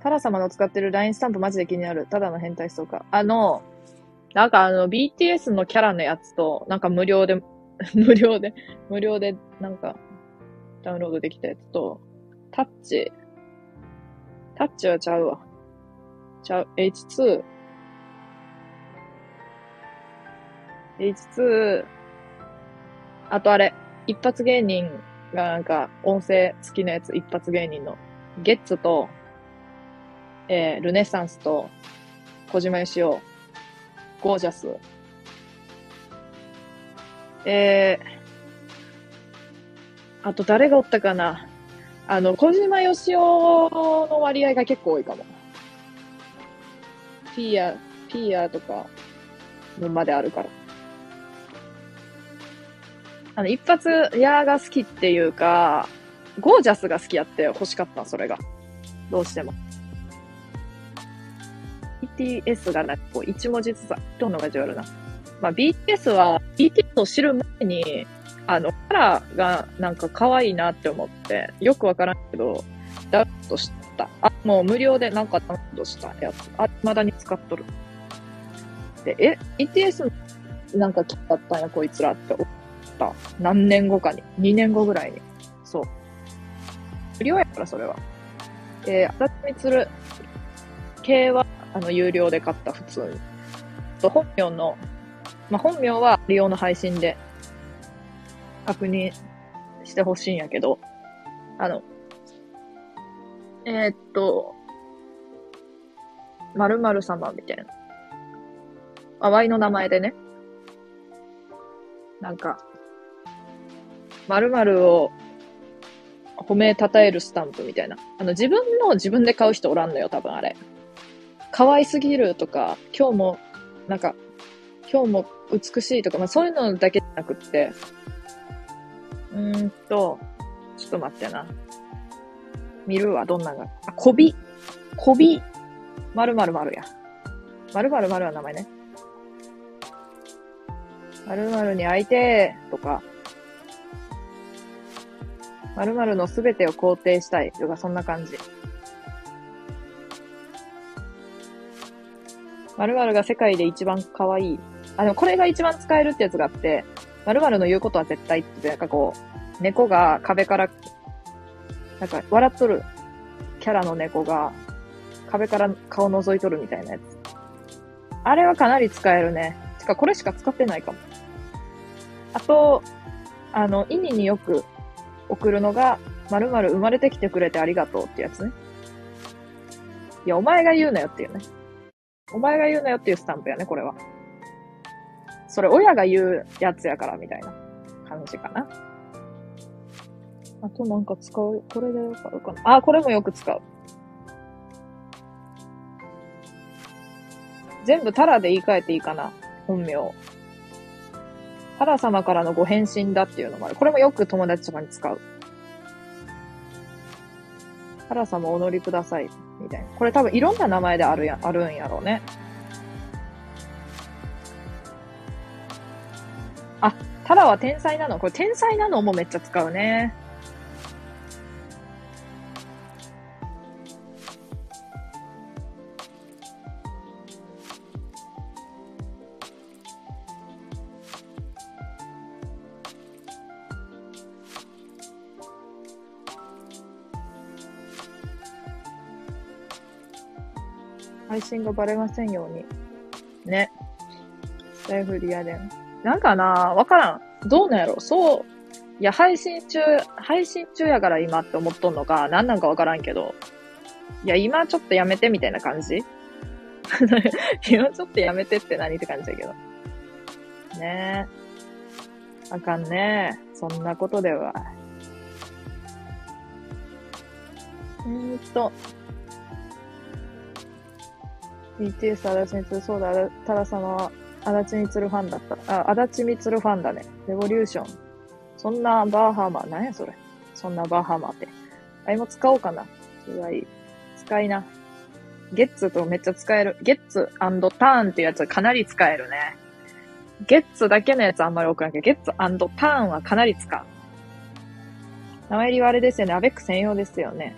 タラ様の使ってる LINE スタンプマジで気になる。ただの変態ストーカー。あの、なんかあの BTS のキャラのやつと、なんか無料で、無料で、無料でなんかダウンロードできたやつと、タッチ、タッチはちゃうわ。ちゃう、H2。H2、あとあれ、一発芸人がなんか音声好きなやつ、一発芸人の。ゲッツと、えー、ルネサンスと、小島よしお、ゴージャス。えー、あと誰がおったかなあの、小島よしおの割合が結構多いかも。ピーヤ、ピーヤとか、のまであるから。あの、一発ヤーが好きっていうか、ゴージャスが好きやって欲しかったそれが。どうしても。BTS がなんかこう一文字ずつどんのが重要な。まあ BTS は、BTS を知る前に、あの、カラーがなんか可愛いなって思って、よくわからんけど、ダウンロードした。あ、もう無料でなんかダウンロードしたやつ。あ、まだに使っとる。で、え、BTS なんか来だったんや、こいつらって思。何年後かに。2年後ぐらいに。そう。無料やから、それは。えー、足立みつる系は、あの、有料で買った、普通に。と、本名の、まあ、本名は利用の配信で確認してほしいんやけど、あの、えー、っと、〇〇様みたいな。あ、Y の名前でね。なんか、〇〇を褒めたたえるスタンプみたいな。あの、自分の自分で買う人おらんのよ、多分あれ。可愛すぎるとか、今日も、なんか、今日も美しいとか、まあそういうのだけじゃなくって、うーんと、ちょっと待ってな。見るわ、どんなんが。あ、こび。こび。まるまるまるや。まるまるまるは名前ね。まるまるに相手とか、まるのすべてを肯定したいとか、そんな感じ。まるが世界で一番可愛い。あ、でもこれが一番使えるってやつがあって、まるまるの言うことは絶対って、なんかこう、猫が壁から、なんか笑っとるキャラの猫が壁から顔覗いとるみたいなやつ。あれはかなり使えるね。てか、これしか使ってないかも。あと、あの、意味によく送るのが、まるまる生まれてきてくれてありがとうってやつね。いや、お前が言うなよっていうね。お前が言うなよっていうスタンプやね、これは。それ親が言うやつやからみたいな感じかな。あとなんか使う、これでよかるかな。あ、これもよく使う。全部タラで言い換えていいかな。本名。タラ様からのご返信だっていうのもある。これもよく友達とかに使う。タラ様お乗りください。みたいな。これ多分いろんな名前であるや、あるんやろうね。あ、タラは天才なのこれ天才なのもめっちゃ使うね。配信がバレませんように。ね。スタイフリアで。なんかなわからん。どうなんやろそう。いや、配信中、配信中やから今って思っとんのか、なんなんかわからんけど。いや、今ちょっとやめてみたいな感じ 今ちょっとやめてって何って感じだけど。ねえ。あかんねえそんなことでは。うーんと。BTS 足立みつる、そうだ、タラ様は足立みつるファンだった。あ、足立みつるファンだね。レボリューション。そんなバーハーマー、なんやそれ。そんなバーハーマーって。あれも使おうかな。うわいい。使いな。ゲッツとめっちゃ使える。ゲッツターンってやつはかなり使えるね。ゲッツだけのやつあんまり多くないけど、ゲッツターンはかなり使う。名前入りはあれですよね。アベック専用ですよね。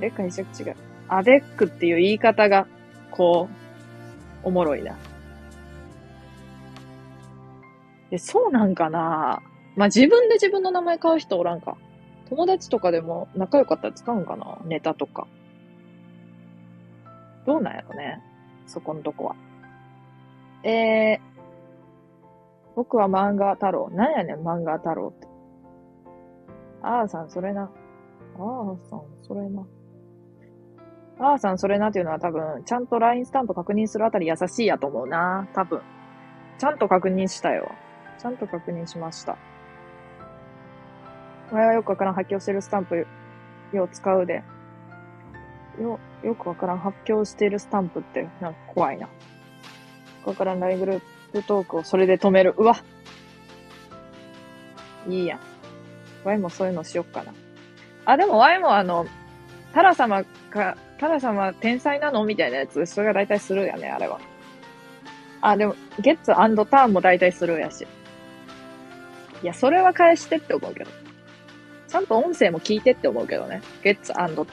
レッカ一色違う。アベックっていう言い方が、こう、おもろいな。で、そうなんかなまあ、自分で自分の名前買う人おらんか。友達とかでも仲良かったら使うんかなネタとか。どうなんやろね。そこのとこは。えー、僕は漫画太郎。なんやねん、漫画太郎って。あーさん、それな。あーさん、それな。あーさん、それなっていうのは多分、ちゃんと LINE スタンプ確認するあたり優しいやと思うな。多分。ちゃんと確認したよ。ちゃんと確認しました。前はよくわからん発狂してるスタンプ、よう使うで。よ、よくわからん発狂してるスタンプって、なんか怖いな。わからんライブループトークをそれで止める。うわいいやん。ワイもそういうのしよっかな。あ、でもワイもあの、タラ様か、タラ様天才なの？みたいなやつ、それが大体するやね、あれは。あ、でも、ゲッツターンも大体するやし。いや、それは返してって思うけど。ちゃんと音声も聞いてって思うけどね。ゲッツターンの。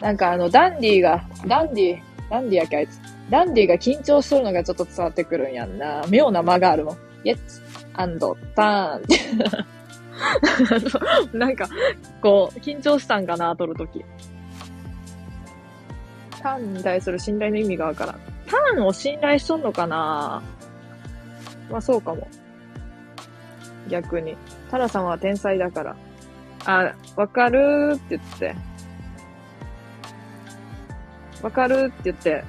なんかあの、ダンディが、ダンディ、ダンディやっけあいつ。ダンディが緊張しとるのがちょっと伝わってくるんやんな。妙な間があるもん。ゲッツターン。なんか、こう、緊張したんかな、撮るとき。ターンに対する信頼の意味がわからん。ターンを信頼しとんのかな？まあそうかも。逆に。タラさんは天才だから。あ、わかるーって言って。わかるーって言って、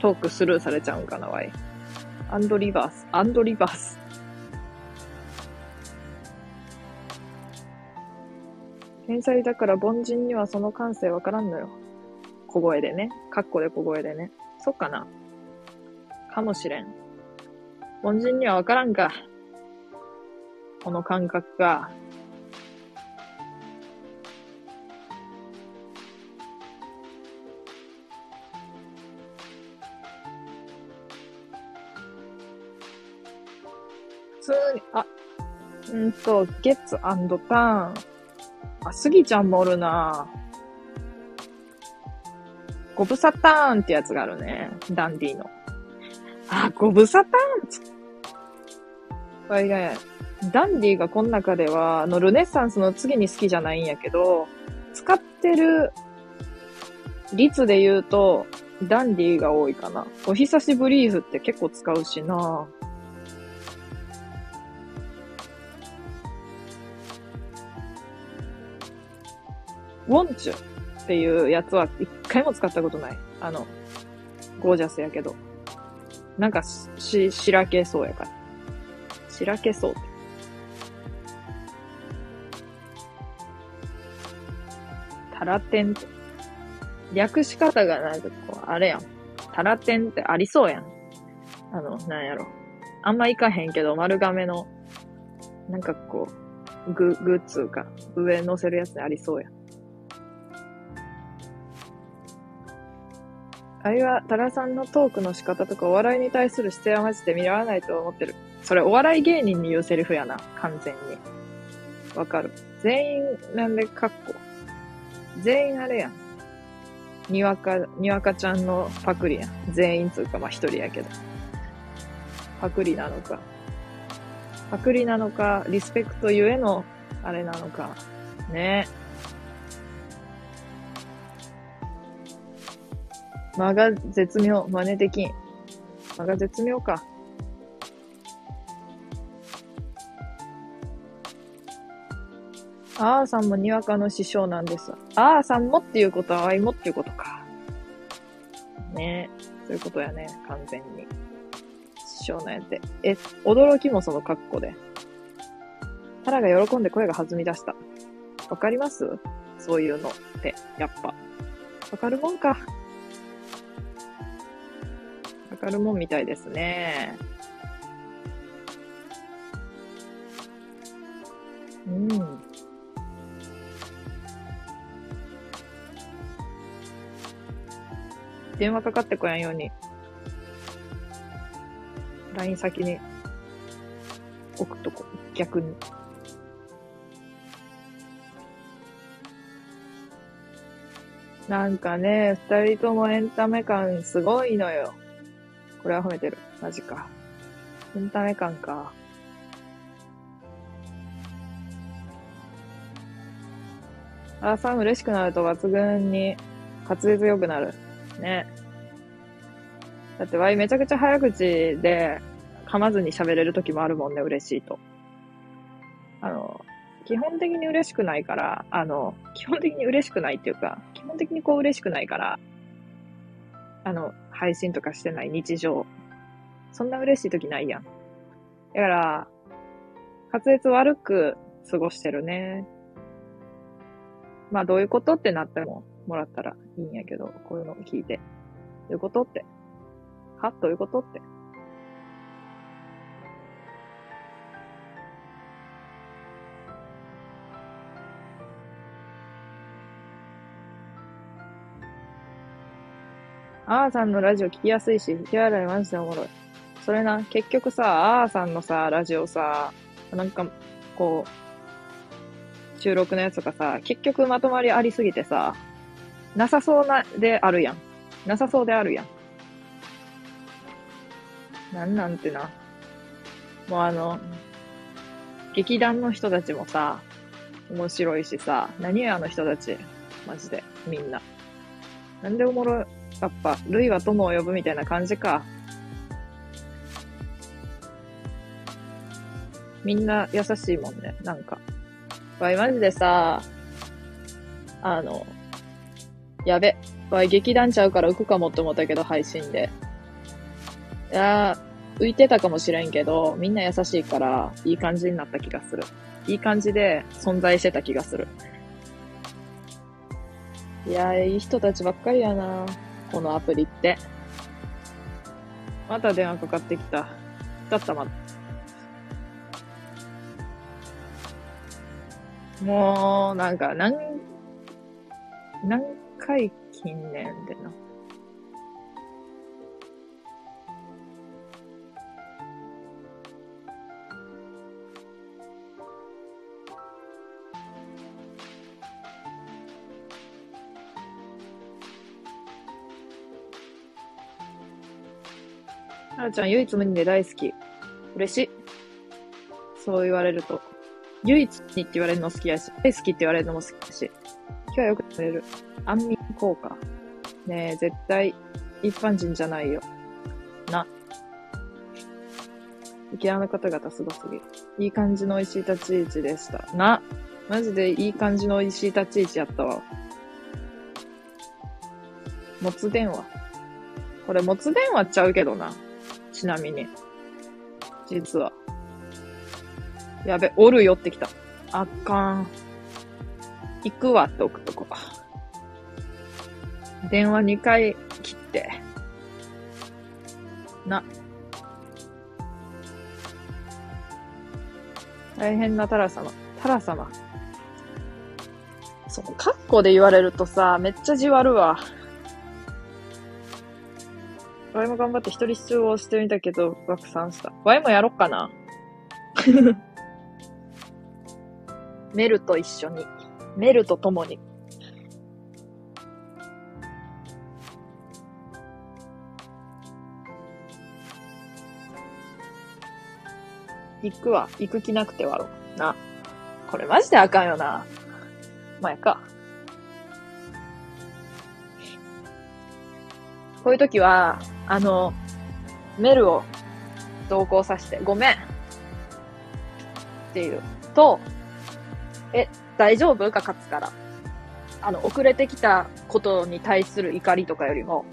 トークスルーされちゃうんかな、わい。アンドリバース、アンドリバース。天才だから凡人にはその感性わからんのよ。小声でね。カッコで小声でね。そっかな。かもしれん。凡人にはわからんか。この感覚が。普通に、あ、うんと、ゲッツターン。あ、スギちゃんもおるなごぶさターンってやつがあるね。ダンディーの。あ、ごぶさターン？これね、ダンディーがこの中では、あの、ルネッサンスの次に好きじゃないんやけど、使ってる率で言うと、ダンディーが多いかな。お久しぶりーズって結構使うしなウォンチュっていうやつは一回も使ったことない。あの、ゴージャスやけど。なんかし、しらけそうやから。しらけそうって。タラテンって。略し方がなんかこう、あれやん。タラテンってありそうやん。あの、なんやろ。あんまいかへんけど、丸亀の、なんかこう、グ、グッズか、上乗せるやつありそうやん。あれは、タラさんのトークの仕方とかお笑いに対する姿勢はマジで見られないと思ってる。それお笑い芸人に言うセリフやな、完全に。わかる。全員、なんで、かっこ。全員あれやん。にわか、にわかちゃんのパクリやん。全員つうか、まあ、一人やけど。パクリなのか。パクリなのか、リスペクトゆえの、あれなのか。ねえ間が絶妙。真似できん。間が絶妙か。あーさんもにわかの師匠なんです。あーさんもっていうことは、あいもっていうことか。ねえ。そういうことやね。完全に。師匠なんやって。え、驚きもその格好で。タラが喜んで声が弾み出した。わかります？そういうのって、やっぱ。わかるもんか。わかるもんみたいですね。うん。電話かかってこやんように、LINE 先に置くとこ、逆に。なんかね、二人ともエンタメ感すごいのよ。これは褒めてる。マジか。エンタメ感か。あーさん嬉しくなると抜群に滑舌良くなる。ね。だってワイめちゃくちゃ早口で噛まずに喋れる時もあるもんね、嬉しいと。あの、基本的に嬉しくないから、あの、基本的に嬉しくないっていうか、基本的にこう嬉しくないから、あの、配信とかしてない日常。そんな嬉しい時ないやん。だから、滑舌悪く過ごしてるね。まあ、どういうことってなってももらったらいいんやけど、こういうのを聞いて。どういうことって？は？どういうことって？あーさんのラジオ聞きやすいし、引き笑いマジでおもろい。それな、結局さ、あーさんのさ、ラジオさ、なんか、こう、収録のやつとかさ、結局まとまりありすぎてさ、なさそうな、であるやん。なさそうであるやん。なんなんてな。もうあの、劇団の人たちもさ、面白いしさ、何やあの人たち。マジで、みんな。なんでおもろい、やっぱ、ルイは友を呼ぶみたいな感じか。みんな優しいもんね、なんか。わい、マジでさ、あの、やべ。わい、劇団ちゃうから浮くかもって思ったけど、配信で。いや浮いてたかもしれんけど、みんな優しいから、いい感じになった気がする。いい感じで存在してた気がする。いやーいい人たちばっかりやな。このアプリって。また電話かかってきた。ちょっと待って。もう、なんか、何、何回近年でな。はるちゃん、唯一無二で大好き。嬉しい。そう言われると。唯一にって言われるの好きやし、大好きって言われるのも好きだし。今日はよく寝れる。安眠効果。ねえ、絶対一般人じゃないよ。な。沖縄の方々すごすぎ。いい感じの美味しい立ち位置でした。な。マジでいい感じの美味しい立ち位置やったわ。もつ電話。これもつ電話ちゃうけどな。ちなみに。実は。やべ、おるよってきた。あかん。行くわって置くとこ。電話2回切って。な。大変なタラ様。タラ様。そう、カッコで言われるとさ、めっちゃじわるわ。ワイも頑張って一人出場してみたけど、爆散した。ワイもやろっかな。メルと一緒に。メルと共に。行くわ。行く気なくてわろ。な。これマジであかんよな。前か。こういう時は、あの、メルを同行させて、ごめんっていうと、え、大丈夫？が勝つから。あの、遅れてきたことに対する怒りとかよりも、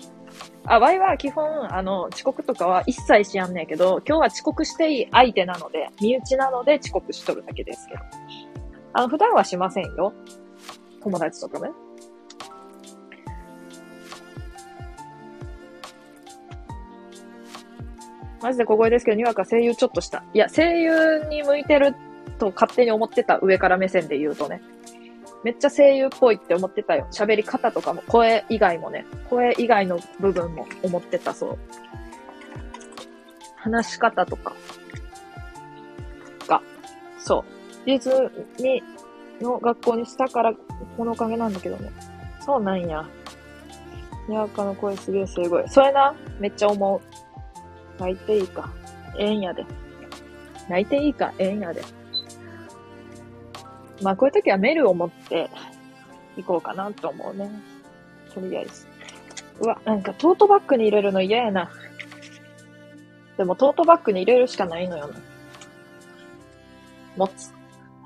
あ、ワイは基本、あの、遅刻とかは一切しやんねんけど、今日は遅刻していい相手なので、身内なので遅刻しとるだけですけど。あの、普段はしませんよ。友達とかね。マジで小声ですけど、にわか声優ちょっとした。いや、声優に向いてると勝手に思ってた上から目線で言うとね。めっちゃ声優っぽいって思ってたよ。喋り方とかも、声以外もね、声以外の部分も思ってた、そう。話し方とか、が、そう。ディズニーの学校にしたから、このおかげなんだけどね。そうなんや。にわかの声すげえすごい。それな、めっちゃ思う。泣いていいか。ええんやで。泣いていいか、ええんやで。まあ、こういう時はメールを持って行こうかなと思うね。とりあえず。うわ、なんかトートバッグに入れるの嫌やな。でもトートバッグに入れるしかないのよな。持つ。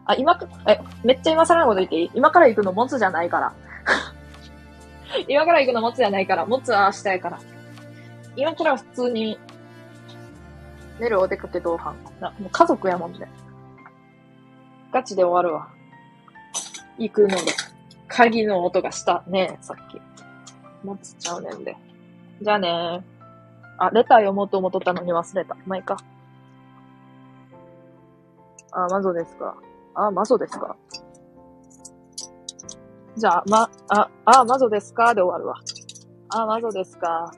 あ、今か、え、めっちゃ今更のこと言っていい？今から行くの持つじゃないから。今から行くの持つじゃないから。持つは明日やから。今から普通に、寝るお出かけ同伴。な、もう家族やもんね。ガチで終わるわ。行くので。鍵の音がしたね、さっき。持つちゃうねんで。じゃあねあ、レター読もうと思っとったのに忘れた。まあ、いいか。あ、マゾですか。あ、マゾですか。じゃあ、ま、あ、あ、マゾですか？で終わるわ。あ、マゾですか？